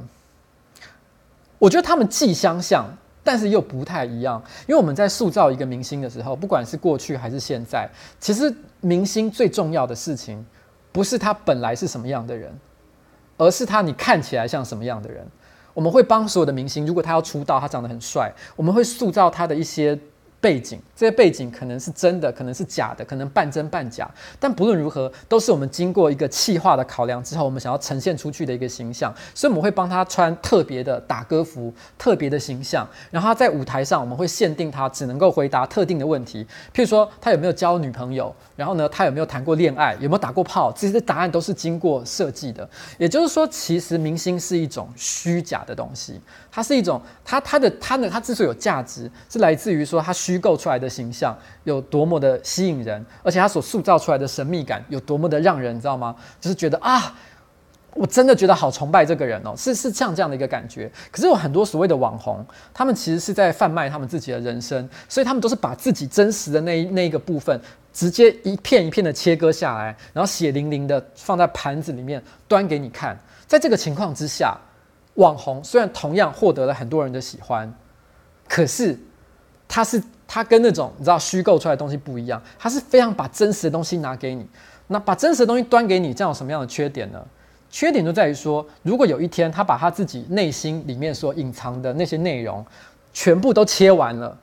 我觉得他们既相像，但是又不太一样。因为我们在塑造一个明星的时候，不管是过去还是现在，其实明星最重要的事情，不是他本来是什么样的人，而是他你看起来像什么样的人。我们会帮所有的明星，如果他要出道，他长得很帅，我们会塑造他的一些背景，这些背景可能是真的，可能是假的，可能半真半假。但不论如何，都是我们经过一个气化的考量之后，我们想要呈现出去的一个形象。所以我们会帮他穿特别的打歌服，特别的形象。然后他在舞台上，我们会限定他只能够回答特定的问题，譬如说他有没有交女朋友，然后呢，他有没有谈过恋爱，有没有打过炮，这些答案都是经过设计的。也就是说，其实明星是一种虚假的东西，它是一种，它它的它的它之所以有价值，是来自于说它虚构出来的形象有多么的吸引人，而且它所塑造出来的神秘感有多么的让人，你知道吗？就是觉得啊，我真的觉得好崇拜这个人哦，是是像这样的一个感觉。可是有很多所谓的网红，他们其实是在贩卖他们自己的人生，所以他们都是把自己真实的那一那一个部分，直接一片一片的切割下来，然后血淋淋的放在盘子里面端给你看。在这个情况之下，网红虽然同样获得了很多人的喜欢，可是他是他跟那种你知道虚构出来的东西不一样，他是非常把真实的东西拿给你。那把真实的东西端给你，这样有什么样的缺点呢？缺点就在于说，如果有一天他把他自己内心里面所隐藏的那些内容全部都切完了，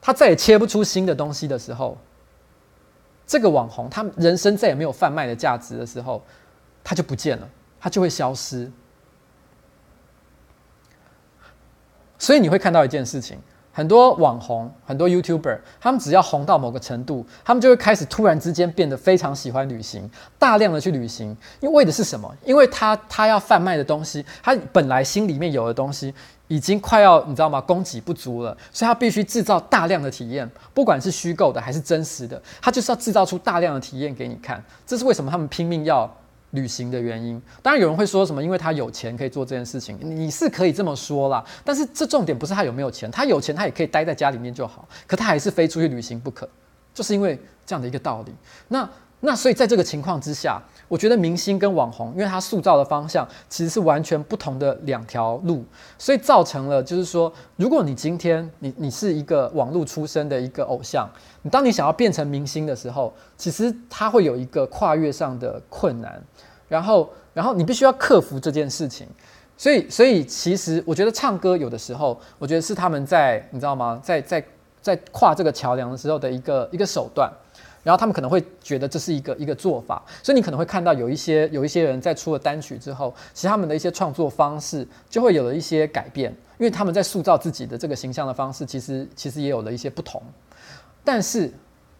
他再也切不出新的东西的时候，这个网红他人生再也没有贩卖的价值的时候，他就不见了。他就会消失，所以你会看到一件事情：很多网红、很多 YouTuber，他们只要红到某个程度，他们就会开始突然之间变得非常喜欢旅行，大量的去旅行。因为的是什么？因为他他要贩卖的东西，他本来心里面有的东西，已经快要你知道吗？供给不足了，所以他必须制造大量的体验，不管是虚构的还是真实的，他就是要制造出大量的体验给你看。这是为什么他们拼命要。旅行的原因，当然有人会说什么，因为他有钱可以做这件事情，你是可以这么说啦。但是这重点不是他有没有钱，他有钱他也可以待在家里面就好，可他还是非出去旅行不可，就是因为这样的一个道理。那那所以在这个情况之下，我觉得明星跟网红，因为他塑造的方向其实是完全不同的两条路，所以造成了就是说，如果你今天你你是一个网络出身的一个偶像，你当你想要变成明星的时候，其实他会有一个跨越上的困难，然后然后你必须要克服这件事情。所以所以其实我觉得唱歌有的时候，我觉得是他们在你知道吗，在在在跨这个桥梁的时候的一个一个手段。然后他们可能会觉得这是一个一个做法，所以你可能会看到有一些有一些人在出了单曲之后，其实他们的一些创作方式就会有了一些改变，因为他们在塑造自己的这个形象的方式，其实其实也有了一些不同。但是，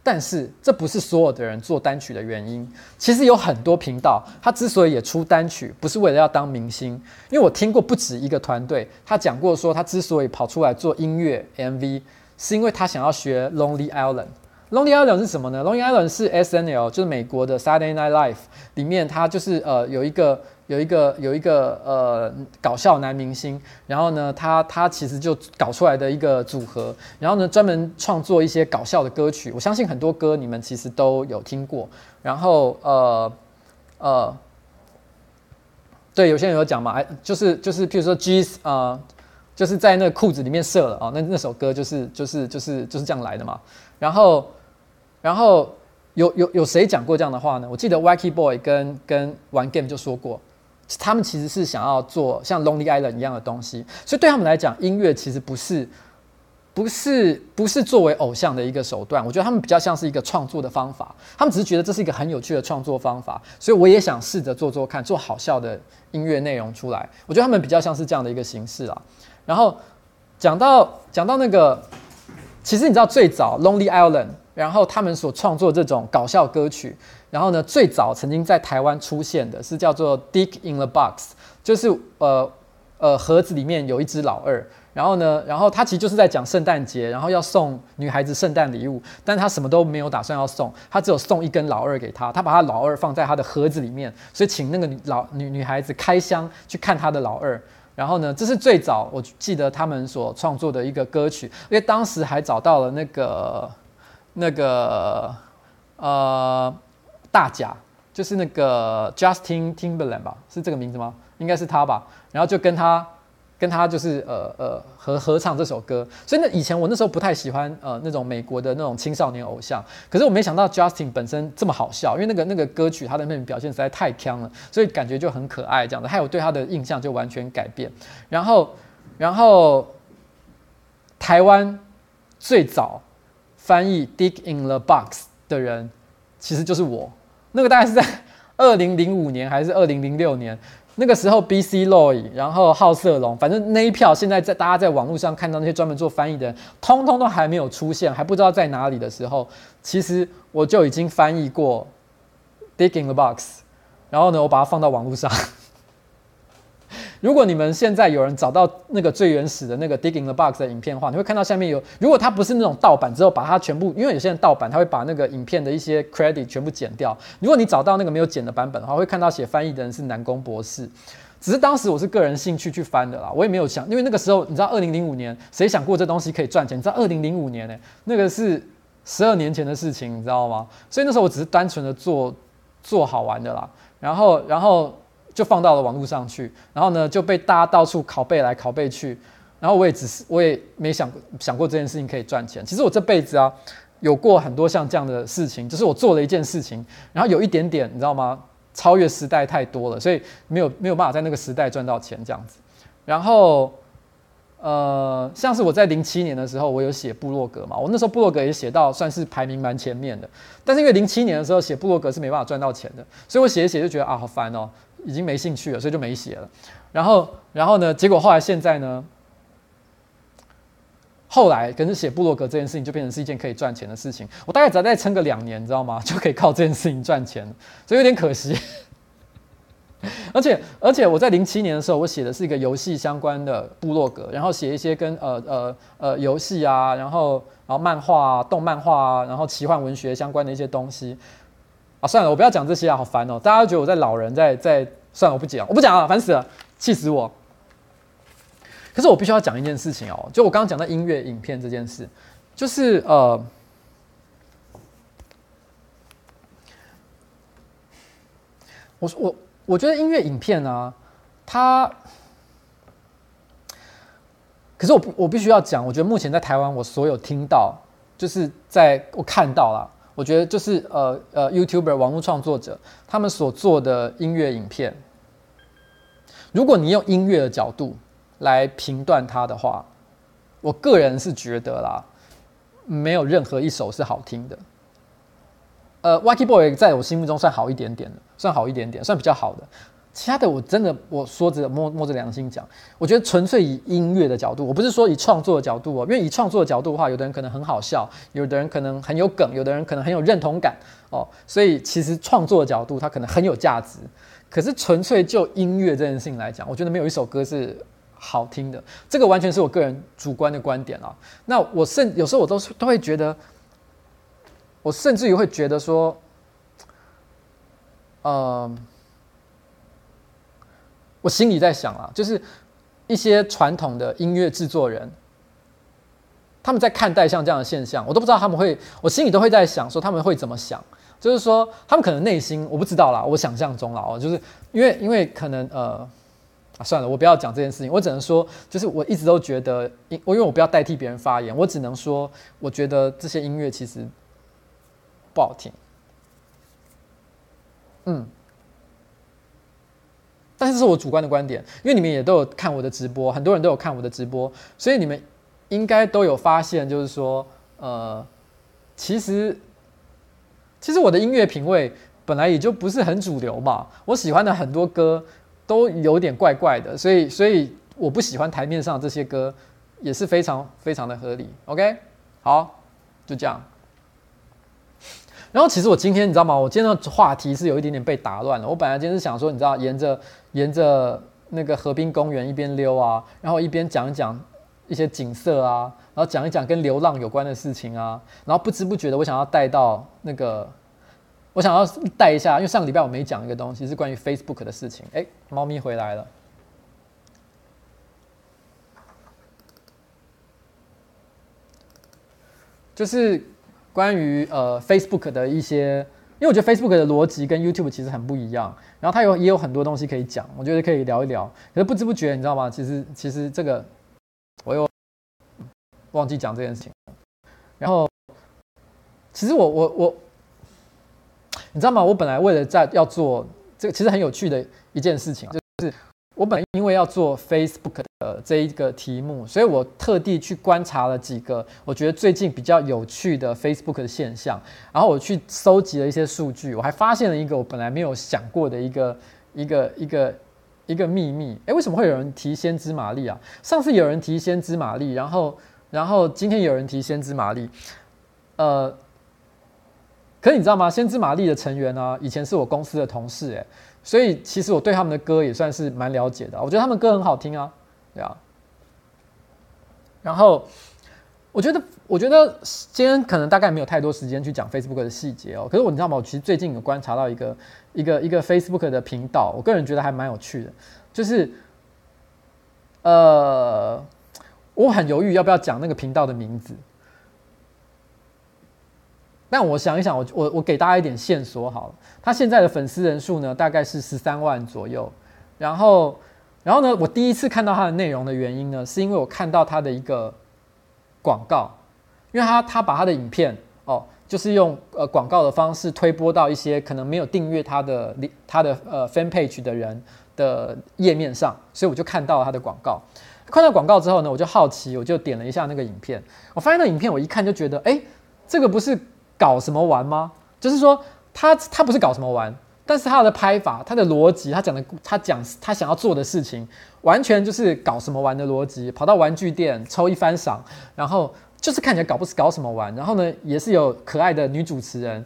但是这不是所有的人做单曲的原因。其实有很多频道，他之所以也出单曲，不是为了要当明星。因为我听过不止一个团队，他讲过说，他之所以跑出来做音乐 MV，是因为他想要学 Lonely Island。Lonely Island 是什么呢？Lonely Island 是 SNL，就是美国的 Saturday Night Live 里面，他就是呃有一个有一个有一个呃搞笑男明星，然后呢，他他其实就搞出来的一个组合，然后呢专门创作一些搞笑的歌曲。我相信很多歌你们其实都有听过。然后呃呃，对，有些人有讲嘛，哎，就是就是，譬如说 G's 啊、呃，就是在那个裤子里面射了啊、那那首歌就是就是就是就是这样来的嘛。然后。然后有有有谁讲过这样的话呢？我记得 Wacky Boy 跟跟玩 Game 就说过，他们其实是想要做像 Lonely Island 一样的东西，所以对他们来讲，音乐其实不是不是不是作为偶像的一个手段。我觉得他们比较像是一个创作的方法，他们只是觉得这是一个很有趣的创作方法，所以我也想试着做做看，做好笑的音乐内容出来。我觉得他们比较像是这样的一个形式啊。然后讲到讲到那个，其实你知道最早 Lonely Island。然后他们所创作这种搞笑歌曲，然后呢，最早曾经在台湾出现的是叫做《Dick in the Box》，就是呃呃盒子里面有一只老二，然后呢，然后他其实就是在讲圣诞节，然后要送女孩子圣诞礼物，但他什么都没有打算要送，他只有送一根老二给她，他把他老二放在他的盒子里面，所以请那个女老女女孩子开箱去看他的老二，然后呢，这是最早我记得他们所创作的一个歌曲，因为当时还找到了那个。那个呃大甲就是那个 Justin Timberland 吧，是这个名字吗？应该是他吧。然后就跟他跟他就是呃呃合合唱这首歌。所以那以前我那时候不太喜欢呃那种美国的那种青少年偶像，可是我没想到 Justin 本身这么好笑，因为那个那个歌曲他的那种表现实在太强了，所以感觉就很可爱这样的，还有对他的印象就完全改变。然后然后台湾最早。翻译 Dig in the Box 的人，其实就是我。那个大概是在 <laughs> 二零零五年还是二零零六年，那个时候 B.C. Loy，然后好色龙，反正那一票现在在大家在网络上看到那些专门做翻译的人，通通都还没有出现，还不知道在哪里的时候，其实我就已经翻译过 Dig in the Box，然后呢，我把它放到网络上。如果你们现在有人找到那个最原始的那个 Digging the Box 的影片的话，你会看到下面有，如果它不是那种盗版之后把它全部，因为有些人盗版他会把那个影片的一些 credit 全部剪掉。如果你找到那个没有剪的版本的话，会看到写翻译的人是南宫博士。只是当时我是个人兴趣去翻的啦，我也没有想，因为那个时候你知道，二零零五年谁想过这东西可以赚钱？你知道二零零五年呢、那个是十二年前的事情，你知道吗？所以那时候我只是单纯的做做好玩的啦，然后然后。就放到了网络上去，然后呢就被大家到处拷贝来拷贝去，然后我也只是我也没想想过这件事情可以赚钱。其实我这辈子啊有过很多像这样的事情，就是我做了一件事情，然后有一点点你知道吗？超越时代太多了，所以没有没有办法在那个时代赚到钱这样子。然后呃，像是我在零七年的时候，我有写部落格嘛，我那时候部落格也写到算是排名蛮前面的，但是因为零七年的时候写部落格是没办法赚到钱的，所以我写一写就觉得啊好烦哦。已经没兴趣了，所以就没写了。然后，然后呢？结果后来现在呢？后来可是写部落格这件事情就变成是一件可以赚钱的事情。我大概只要再撑个两年，你知道吗？<laughs> 就可以靠这件事情赚钱，所以有点可惜。<laughs> 而且，而且我在零七年的时候，我写的是一个游戏相关的部落格，然后写一些跟呃呃呃游戏啊，然后然后漫画、动漫画啊，然后奇幻文学相关的一些东西。啊，算了，我不要讲这些啊，好烦哦！大家都觉得我在老人在在，算了，我不讲，我不讲了，烦死了，气死我！可是我必须要讲一件事情哦，就我刚刚讲的音乐影片这件事，就是呃，我我我觉得音乐影片啊，它，可是我我必须要讲，我觉得目前在台湾，我所有听到，就是在我看到了。我觉得就是呃呃，YouTuber 网络创作者他们所做的音乐影片，如果你用音乐的角度来评断它的话，我个人是觉得啦，没有任何一首是好听的。呃，Wacky Boy 在我心目中算好一点点的，算好一点点，算比较好的。其他的我真的，我说着摸摸着良心讲，我觉得纯粹以音乐的角度，我不是说以创作的角度哦，因为以创作的角度的话，有的人可能很好笑，有的人可能很有梗，有的人可能很有认同感哦，所以其实创作的角度它可能很有价值。可是纯粹就音乐这件事情来讲，我觉得没有一首歌是好听的，这个完全是我个人主观的观点啊。那我甚有时候我都是都会觉得，我甚至于会觉得说，呃。我心里在想啊，就是一些传统的音乐制作人，他们在看待像这样的现象，我都不知道他们会，我心里都会在想说他们会怎么想，就是说他们可能内心我不知道啦，我想象中啦哦，就是因为因为可能呃，啊算了，我不要讲这件事情，我只能说，就是我一直都觉得，因我因为我不要代替别人发言，我只能说，我觉得这些音乐其实不好听，嗯。但是是我主观的观点，因为你们也都有看我的直播，很多人都有看我的直播，所以你们应该都有发现，就是说，呃，其实，其实我的音乐品味本来也就不是很主流嘛，我喜欢的很多歌都有点怪怪的，所以，所以我不喜欢台面上这些歌也是非常非常的合理。OK，好，就这样。然后其实我今天你知道吗？我今天的话题是有一点点被打乱了。我本来今天是想说，你知道，沿着沿着那个河滨公园一边溜啊，然后一边讲一讲一些景色啊，然后讲一讲跟流浪有关的事情啊，然后不知不觉的我想要带到那个，我想要带一下，因为上个礼拜我没讲一个东西是关于 Facebook 的事情。哎，猫咪回来了，就是。关于呃 Facebook 的一些，因为我觉得 Facebook 的逻辑跟 YouTube 其实很不一样，然后它有也有很多东西可以讲，我觉得可以聊一聊。可是不知不觉，你知道吗？其实其实这个我又忘记讲这件事情。然后其实我我我，你知道吗？我本来为了在要做这个，其实很有趣的一件事情，就是我本因为要做 Facebook 的这一个题目，所以我特地去观察了几个我觉得最近比较有趣的 Facebook 的现象，然后我去收集了一些数据，我还发现了一个我本来没有想过的一个一个一个一个秘密。诶，为什么会有人提先知玛丽啊？上次有人提先知玛丽，然后然后今天有人提先知玛丽，呃，可你知道吗？先知玛丽的成员呢，以前是我公司的同事，诶。所以其实我对他们的歌也算是蛮了解的，我觉得他们歌很好听啊，对啊。然后我觉得，我觉得今天可能大概没有太多时间去讲 Facebook 的细节哦。可是我你知道吗？我其实最近有观察到一个一个一个 Facebook 的频道，我个人觉得还蛮有趣的，就是呃，我很犹豫要不要讲那个频道的名字。但我想一想，我我我给大家一点线索好了。他现在的粉丝人数呢，大概是十三万左右。然后，然后呢，我第一次看到他的内容的原因呢，是因为我看到他的一个广告，因为他他把他的影片哦，就是用呃广告的方式推播到一些可能没有订阅他的他的呃 fan page 的人的页面上，所以我就看到了他的广告。看到广告之后呢，我就好奇，我就点了一下那个影片。我发现那影片，我一看就觉得，哎，这个不是。搞什么玩吗？就是说他他不是搞什么玩，但是他的拍法、他的逻辑、他讲的他讲他想要做的事情，完全就是搞什么玩的逻辑。跑到玩具店抽一番赏，然后就是看起来搞不是搞什么玩。然后呢，也是有可爱的女主持人，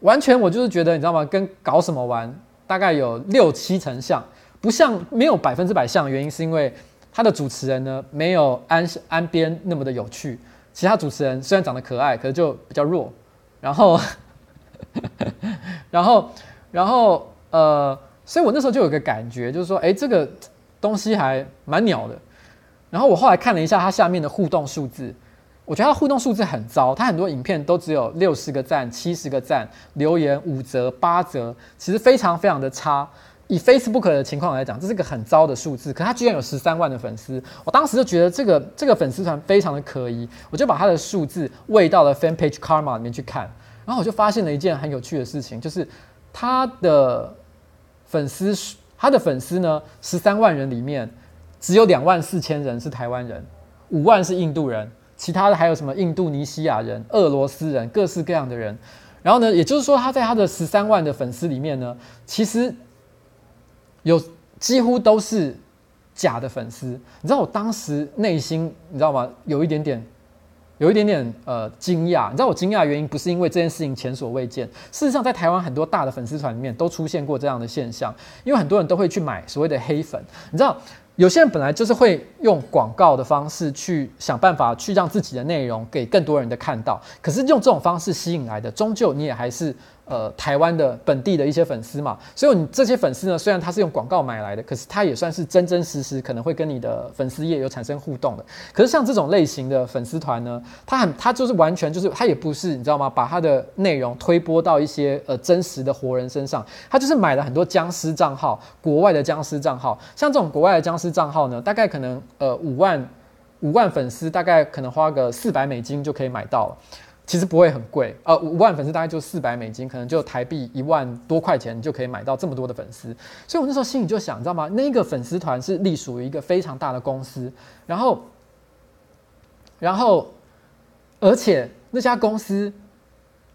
完全我就是觉得你知道吗？跟搞什么玩大概有六七成像，不像没有百分之百像原因是因为他的主持人呢没有安安边那么的有趣，其他主持人虽然长得可爱，可是就比较弱。然后，<laughs> 然后，然后，呃，所以我那时候就有个感觉，就是说，哎，这个东西还蛮鸟的。然后我后来看了一下它下面的互动数字，我觉得它互动数字很糟，它很多影片都只有六十个赞、七十个赞，留言五折、八折，其实非常非常的差。以 Facebook 的情况来讲，这是个很糟的数字。可他居然有十三万的粉丝，我当时就觉得这个这个粉丝团非常的可疑，我就把他的数字喂到了 Fan Page Karma 里面去看，然后我就发现了一件很有趣的事情，就是他的粉丝，他的粉丝呢，十三万人里面只有两万四千人是台湾人，五万是印度人，其他的还有什么印度尼西亚人、俄罗斯人，各式各样的人。然后呢，也就是说他在他的十三万的粉丝里面呢，其实。有几乎都是假的粉丝，你知道我当时内心你知道吗？有一点点，有一点点呃惊讶。你知道我惊讶的原因不是因为这件事情前所未见，事实上在台湾很多大的粉丝团里面都出现过这样的现象，因为很多人都会去买所谓的黑粉，你知道。有些人本来就是会用广告的方式去想办法去让自己的内容给更多人的看到，可是用这种方式吸引来的，终究你也还是呃台湾的本地的一些粉丝嘛。所以你这些粉丝呢，虽然他是用广告买来的，可是他也算是真真实实可能会跟你的粉丝页有产生互动的。可是像这种类型的粉丝团呢，他很他就是完全就是他也不是你知道吗？把他的内容推播到一些呃真实的活人身上，他就是买了很多僵尸账号，国外的僵尸账号，像这种国外的僵尸。账号呢，大概可能呃五万五万粉丝，大概可能花个四百美金就可以买到了，其实不会很贵。呃，五万粉丝大概就四百美金，可能就台币一万多块钱就可以买到这么多的粉丝。所以我那时候心里就想，你知道吗？那个粉丝团是隶属于一个非常大的公司，然后，然后，而且那家公司，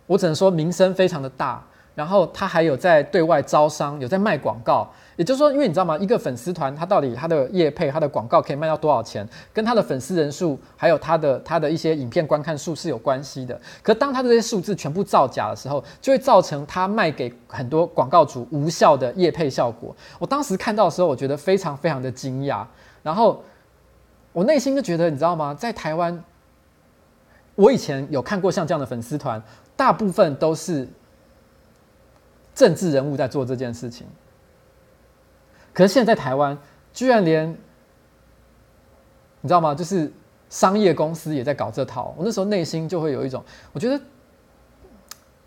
我只能说名声非常的大，然后他还有在对外招商，有在卖广告。也就是说，因为你知道吗？一个粉丝团，它到底它的业配、它的广告可以卖到多少钱，跟它的粉丝人数，还有它的它的一些影片观看数是有关系的。可当它的这些数字全部造假的时候，就会造成它卖给很多广告主无效的业配效果。我当时看到的时候，我觉得非常非常的惊讶。然后我内心就觉得，你知道吗？在台湾，我以前有看过像这样的粉丝团，大部分都是政治人物在做这件事情。可是现在在台湾，居然连你知道吗？就是商业公司也在搞这套。我那时候内心就会有一种，我觉得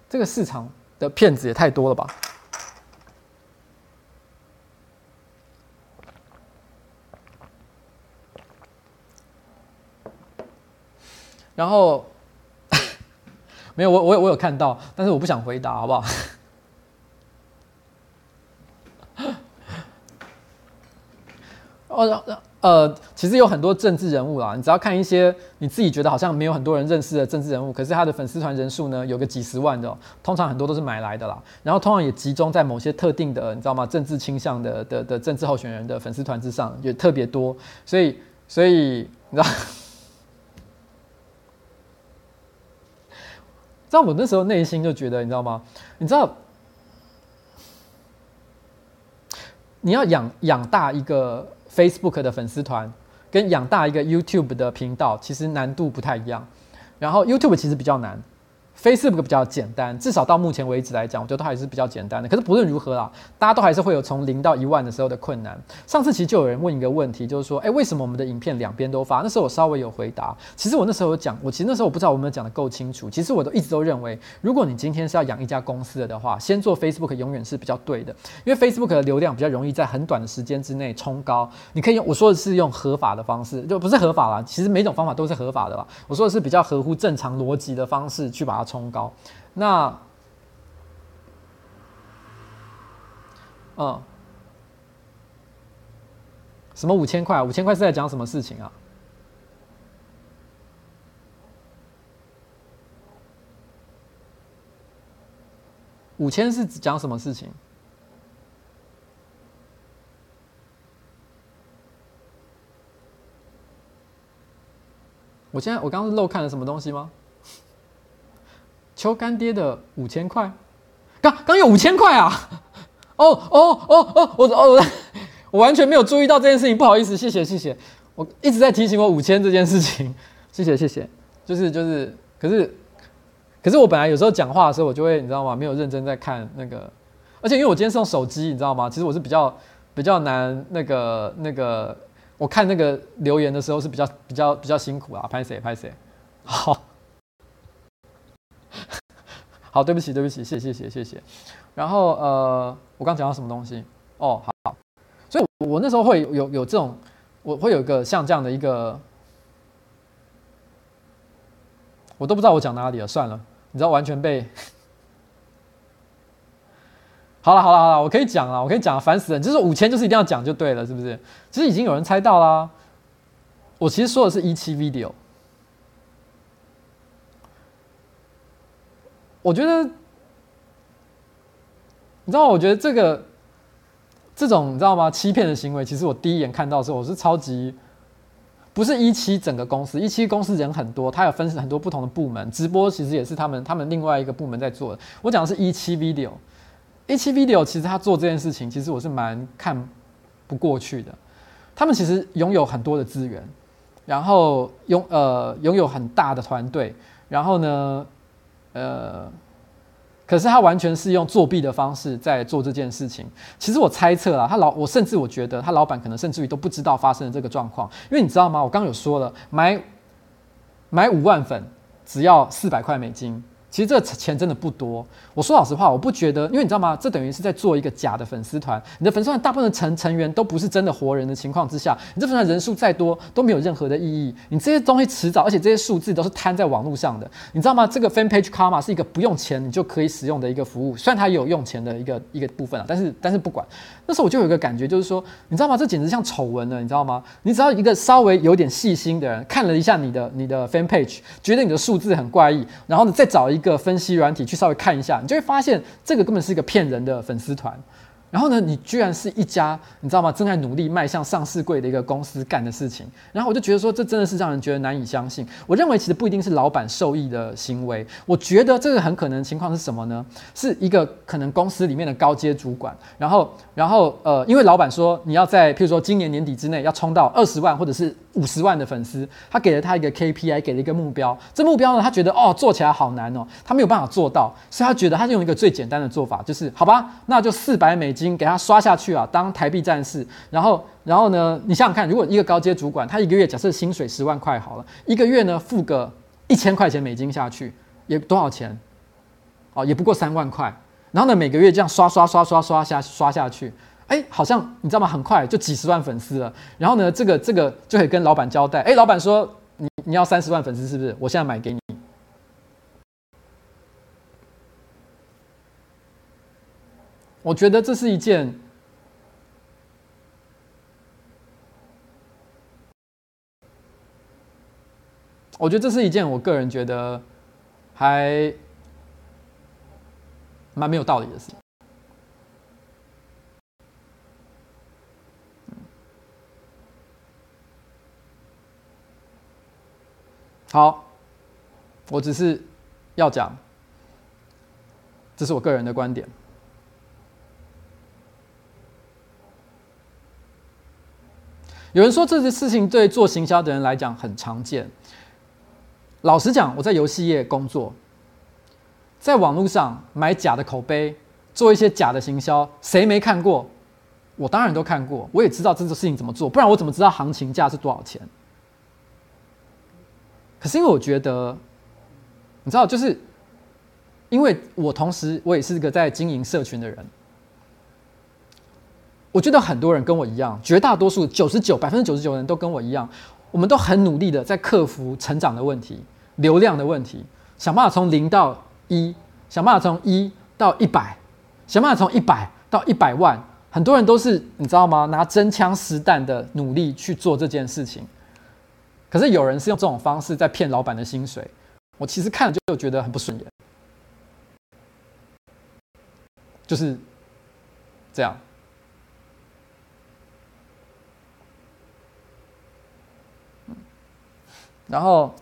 这个市场的骗子也太多了吧。然后 <laughs> 没有，我我我有看到，但是我不想回答，好不好？哦，呃，其实有很多政治人物啦，你只要看一些你自己觉得好像没有很多人认识的政治人物，可是他的粉丝团人数呢有个几十万的，通常很多都是买来的啦。然后通常也集中在某些特定的，你知道吗？政治倾向的的的政治候选人的粉丝团之上，也特别多。所以，所以你知道，知道我那时候内心就觉得，你知道吗？你知道，你要养养大一个。Facebook 的粉丝团跟养大一个 YouTube 的频道，其实难度不太一样。然后 YouTube 其实比较难。Facebook 比较简单，至少到目前为止来讲，我觉得它还是比较简单的。可是不论如何啦，大家都还是会有从零到一万的时候的困难。上次其实就有人问一个问题，就是说，诶，为什么我们的影片两边都发？那时候我稍微有回答。其实我那时候有讲，我其实那时候我不知道我有没有讲得够清楚。其实我都一直都认为，如果你今天是要养一家公司的话，先做 Facebook 永远是比较对的，因为 Facebook 的流量比较容易在很短的时间之内冲高。你可以用我说的是用合法的方式，就不是合法啦。其实每种方法都是合法的啦。我说的是比较合乎正常逻辑的方式去把它冲高。那，嗯，什么五千块？五千块是在讲什么事情啊？五千是讲什么事情？我现在我刚刚漏看了什么东西吗？求干爹的五千块，刚刚有五千块啊！<laughs> 哦哦哦哦，我哦我完全没有注意到这件事情，不好意思，谢谢谢谢，我一直在提醒我五千这件事情，<laughs> 谢谢谢谢，就是就是，可是可是我本来有时候讲话的时候，我就会你知道吗？没有认真在看那个，而且因为我今天是用手机，你知道吗？其实我是比较比较难那个那个，我看那个留言的时候是比较比较比较辛苦啊，拍谁拍谁，好。<laughs> 好，对不起，对不起，谢谢，谢谢，谢谢。然后，呃，我刚讲到什么东西？哦，好。所以，我那时候会有有，这种，我会有一个像这样的一个，我都不知道我讲哪里了，算了，你知道，完全被。好了，好了，好了，我可以讲了，我可以讲，烦死了，就是五千，就是一定要讲就对了，是不是？其实已经有人猜到啦。我其实说的是一期 video。我觉得，你知道，我觉得这个这种你知道吗？欺骗的行为，其实我第一眼看到的时候，我是超级不是一期整个公司，一期公司人很多，他有分很多不同的部门，直播其实也是他们他们另外一个部门在做的。我讲的是一期 video，一期 video 其实他做这件事情，其实我是蛮看不过去的。他们其实拥有很多的资源，然后拥呃拥有很大的团队，然后呢，呃，可是他完全是用作弊的方式在做这件事情。其实我猜测啦，他老我甚至我觉得他老板可能甚至于都不知道发生了这个状况，因为你知道吗？我刚刚有说了，买买五万粉只要四百块美金。其实这个钱真的不多。我说老实话，我不觉得，因为你知道吗？这等于是在做一个假的粉丝团。你的粉丝团大部分成成员都不是真的活人的情况之下，你这粉丝团人数再多都没有任何的意义。你这些东西迟早，而且这些数字都是摊在网络上的，你知道吗？这个 Fan Page Karma 是一个不用钱你就可以使用的一个服务，虽然它有用钱的一个一个部分啊，但是但是不管。那时候我就有一个感觉，就是说，你知道吗？这简直像丑闻了，你知道吗？你只要一个稍微有点细心的人看了一下你的你的 Fan Page，觉得你的数字很怪异，然后呢再找一一个分析软体去稍微看一下，你就会发现这个根本是一个骗人的粉丝团。然后呢，你居然是一家你知道吗？正在努力迈向上市柜的一个公司干的事情。然后我就觉得说，这真的是让人觉得难以相信。我认为其实不一定是老板受益的行为。我觉得这个很可能情况是什么呢？是一个可能公司里面的高阶主管，然后然后呃，因为老板说你要在譬如说今年年底之内要冲到二十万或者是五十万的粉丝，他给了他一个 KPI，给了一个目标。这目标呢，他觉得哦做起来好难哦，他没有办法做到，所以他觉得他就用一个最简单的做法，就是好吧，那就四百美。金给他刷下去啊，当台币战士。然后，然后呢？你想想看，如果一个高阶主管，他一个月假设薪水十万块好了，一个月呢付个一千块钱美金下去，也多少钱？哦，也不过三万块。然后呢，每个月这样刷刷刷刷刷下刷下去，哎，好像你知道吗？很快就几十万粉丝了。然后呢，这个这个就可以跟老板交代，哎，老板说你你要三十万粉丝是不是？我现在买给你。我觉得这是一件我觉得这是一件我个人觉得还蛮没有道理的事情。好我只是要讲这是我个人的观点。有人说这些事情对做行销的人来讲很常见。老实讲，我在游戏业工作，在网络上买假的口碑，做一些假的行销，谁没看过？我当然都看过，我也知道这个事情怎么做，不然我怎么知道行情价是多少钱？可是因为我觉得，你知道，就是因为我同时我也是个在经营社群的人，我觉得很多人跟我一样，绝大多数九十九百分之九十九的人都跟我一样，我们都很努力的在克服成长的问题、流量的问题，想办法从零到一，想办法从一到一百，想办法从一百到一百万，很多人都是你知道吗？拿真枪实弹的努力去做这件事情。可是有人是用这种方式在骗老板的薪水，我其实看了就觉得很不顺眼，就是这样。然后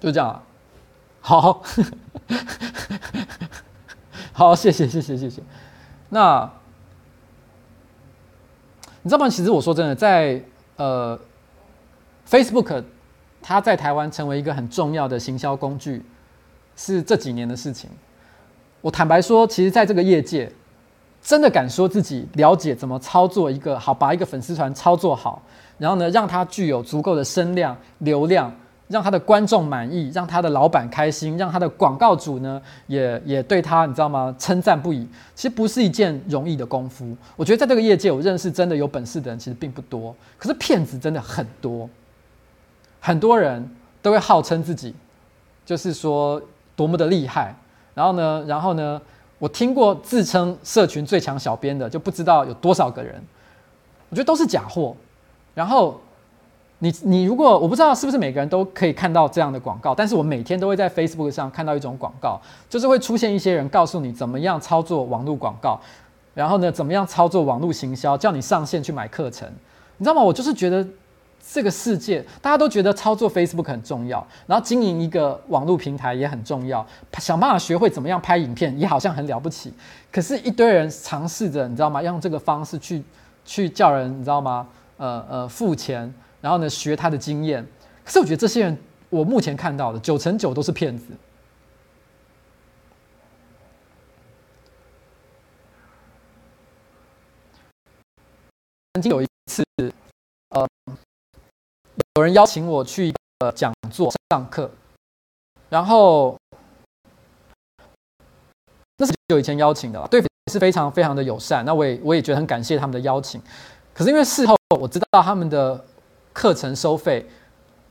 就这样啊，好，<laughs> 好，谢谢，谢谢，谢谢。那。你知道吗？其实我说真的，在呃，Facebook，它在台湾成为一个很重要的行销工具，是这几年的事情。我坦白说，其实在这个业界，真的敢说自己了解怎么操作一个好，把一个粉丝团操作好，然后呢，让它具有足够的声量、流量。让他的观众满意，让他的老板开心，让他的广告主呢也也对他，你知道吗？称赞不已。其实不是一件容易的功夫。我觉得在这个业界，我认识真的有本事的人其实并不多。可是骗子真的很多，很多人都会号称自己就是说多么的厉害。然后呢，然后呢，我听过自称社群最强小编的，就不知道有多少个人。我觉得都是假货。然后。你你如果我不知道是不是每个人都可以看到这样的广告，但是我每天都会在 Facebook 上看到一种广告，就是会出现一些人告诉你怎么样操作网络广告，然后呢，怎么样操作网络行销，叫你上线去买课程，你知道吗？我就是觉得这个世界大家都觉得操作 Facebook 很重要，然后经营一个网络平台也很重要，想办法学会怎么样拍影片也好像很了不起，可是，一堆人尝试着，你知道吗？用这个方式去去叫人，你知道吗？呃呃，付钱。然后呢，学他的经验。可是我觉得这些人，我目前看到的九成九都是骗子。曾经有一次，有人邀请我去一个讲座上课，然后那是久以前邀请的了，对，是非常非常的友善。那我也我也觉得很感谢他们的邀请。可是因为事后我知道他们的。课程收费，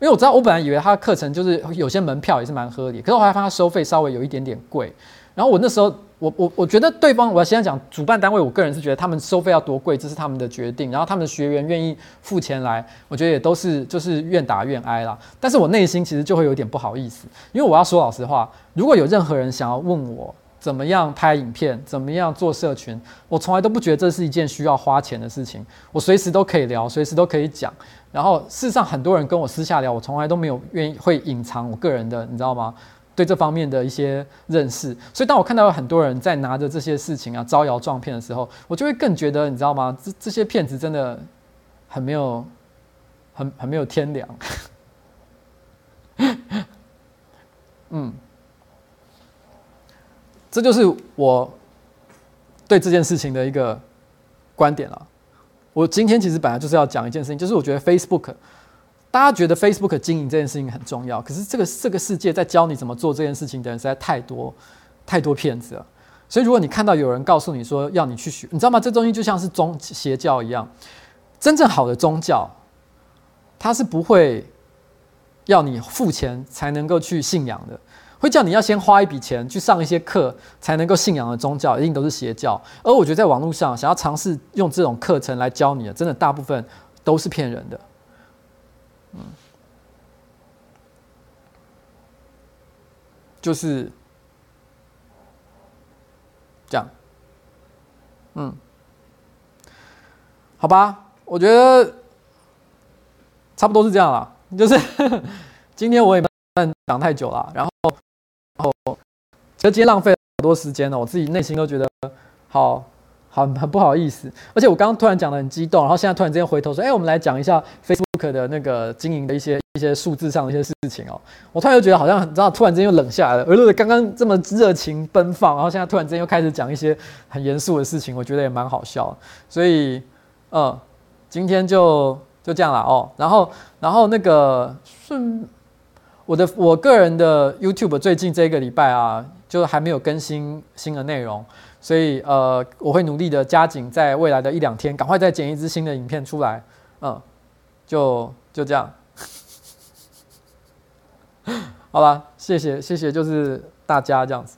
因为我知道，我本来以为他的课程就是有些门票也是蛮合理，可是我后来发现他收费稍微有一点点贵。然后我那时候，我我我觉得对方，我要现在讲主办单位，我个人是觉得他们收费要多贵，这是他们的决定。然后他们的学员愿意付钱来，我觉得也都是就是愿打愿挨啦。但是我内心其实就会有点不好意思，因为我要说老实话，如果有任何人想要问我，怎么样拍影片？怎么样做社群？我从来都不觉得这是一件需要花钱的事情。我随时都可以聊，随时都可以讲。然后事实上，很多人跟我私下聊，我从来都没有愿意会隐藏我个人的，你知道吗？对这方面的一些认识。所以当我看到有很多人在拿着这些事情啊招摇撞骗的时候，我就会更觉得，你知道吗？这这些骗子真的很没有，很很没有天良。嗯。这就是我对这件事情的一个观点了。我今天其实本来就是要讲一件事情，就是我觉得 Facebook，大家觉得 Facebook 经营这件事情很重要，可是这个这个世界在教你怎么做这件事情的人实在太多太多骗子了。所以如果你看到有人告诉你说要你去学，你知道吗？这东西就像是宗邪教一样，真正好的宗教，它是不会要你付钱才能够去信仰的。会叫你要先花一笔钱去上一些课才能够信仰的宗教，一定都是邪教。而我觉得在网络上想要尝试用这种课程来教你的，真的大部分都是骗人的。嗯，就是这样。嗯，好吧，我觉得差不多是这样了。就是 <laughs> 今天我也不能讲太久了，然后，然后，其实今天浪费了好多时间了，我自己内心都觉得好。好，很不好意思，而且我刚刚突然讲的很激动，然后现在突然之间回头说，哎，我们来讲一下 Facebook 的那个经营的一些一些数字上的一些事情哦。我突然又觉得好像，你知道，突然之间又冷下来了。而刚刚这么热情奔放，然后现在突然之间又开始讲一些很严肃的事情，我觉得也蛮好笑。所以，嗯，今天就就这样了哦。然后，然后那个顺我的我个人的 YouTube 最近这个礼拜啊，就还没有更新新的内容。所以，呃，我会努力的加紧，在未来的一两天，赶快再剪一支新的影片出来，嗯，就就这样，<laughs> 好了，谢谢谢谢，就是大家这样子，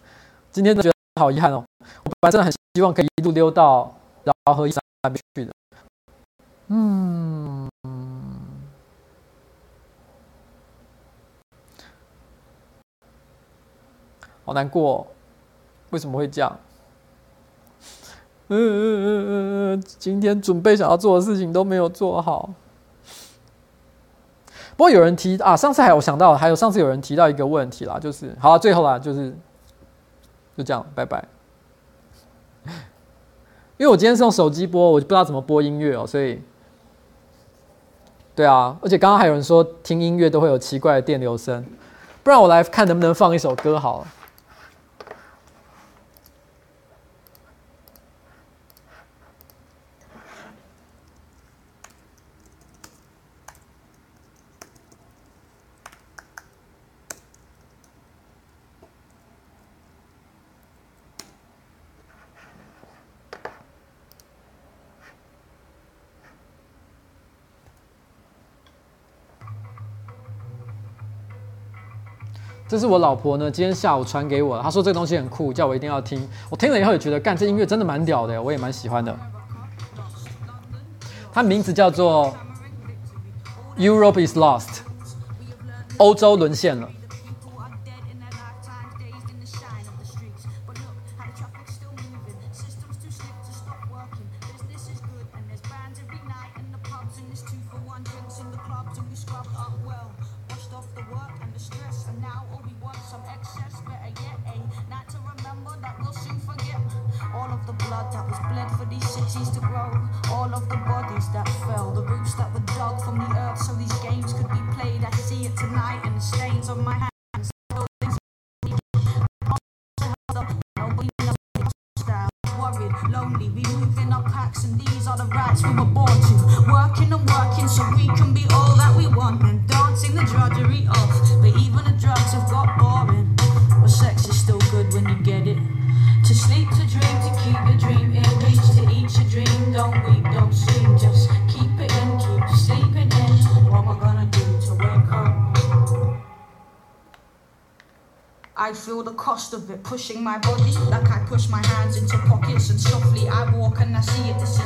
今天觉得好遗憾哦，我本来真的很希望可以一路溜到饶河一山那边去的，嗯，好难过，为什么会这样？嗯嗯嗯嗯嗯，今天准备想要做的事情都没有做好。不过有人提啊，上次还有想到，还有上次有人提到一个问题啦，就是好啊，最后啦，就是就这样，拜拜。<laughs> 因为我今天是用手机播，我就不知道怎么播音乐哦，所以对啊，而且刚刚还有人说听音乐都会有奇怪的电流声，不然我来看能不能放一首歌好了。这是我老婆呢，今天下午传给我。她说这个东西很酷，叫我一定要听。我听了以后也觉得，干，这音乐真的蛮屌的，我也蛮喜欢的。它名字叫做《Europe is Lost》，欧洲沦陷了。pushing my body like I push my hands into pockets and softly I walk and I see a.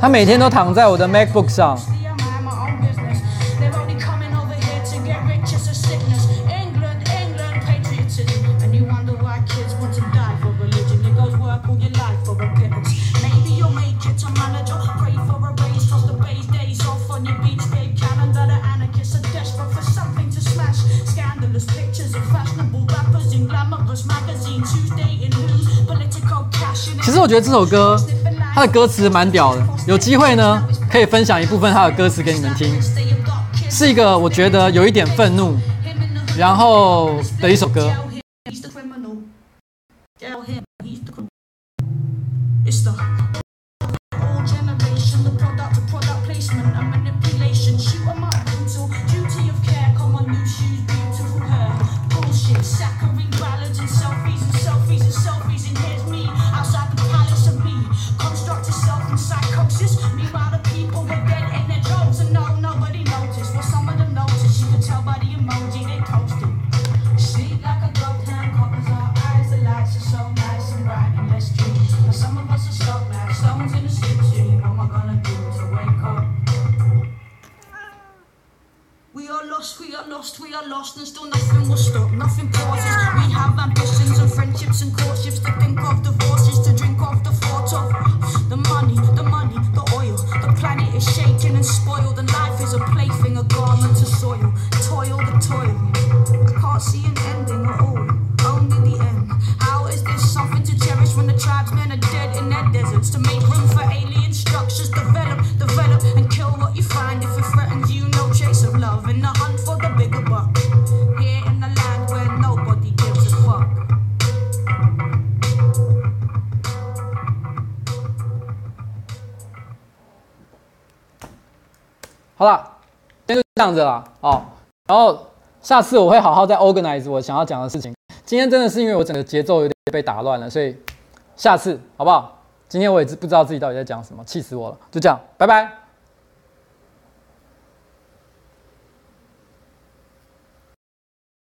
他每天都躺在我的 macbook 上。其实我觉得这首歌他的歌词蛮屌的，有机会呢可以分享一部分他的歌词给你们听，是一个我觉得有一点愤怒，然后的一首歌。今天就这样子了哦。然后下次我会好好再 organize 我想要讲的事情。今天真的是因为我整个节奏有点被打乱了，所以下次好不好？今天我也不知道自己到底在讲什么，气死我了。就这样，拜拜。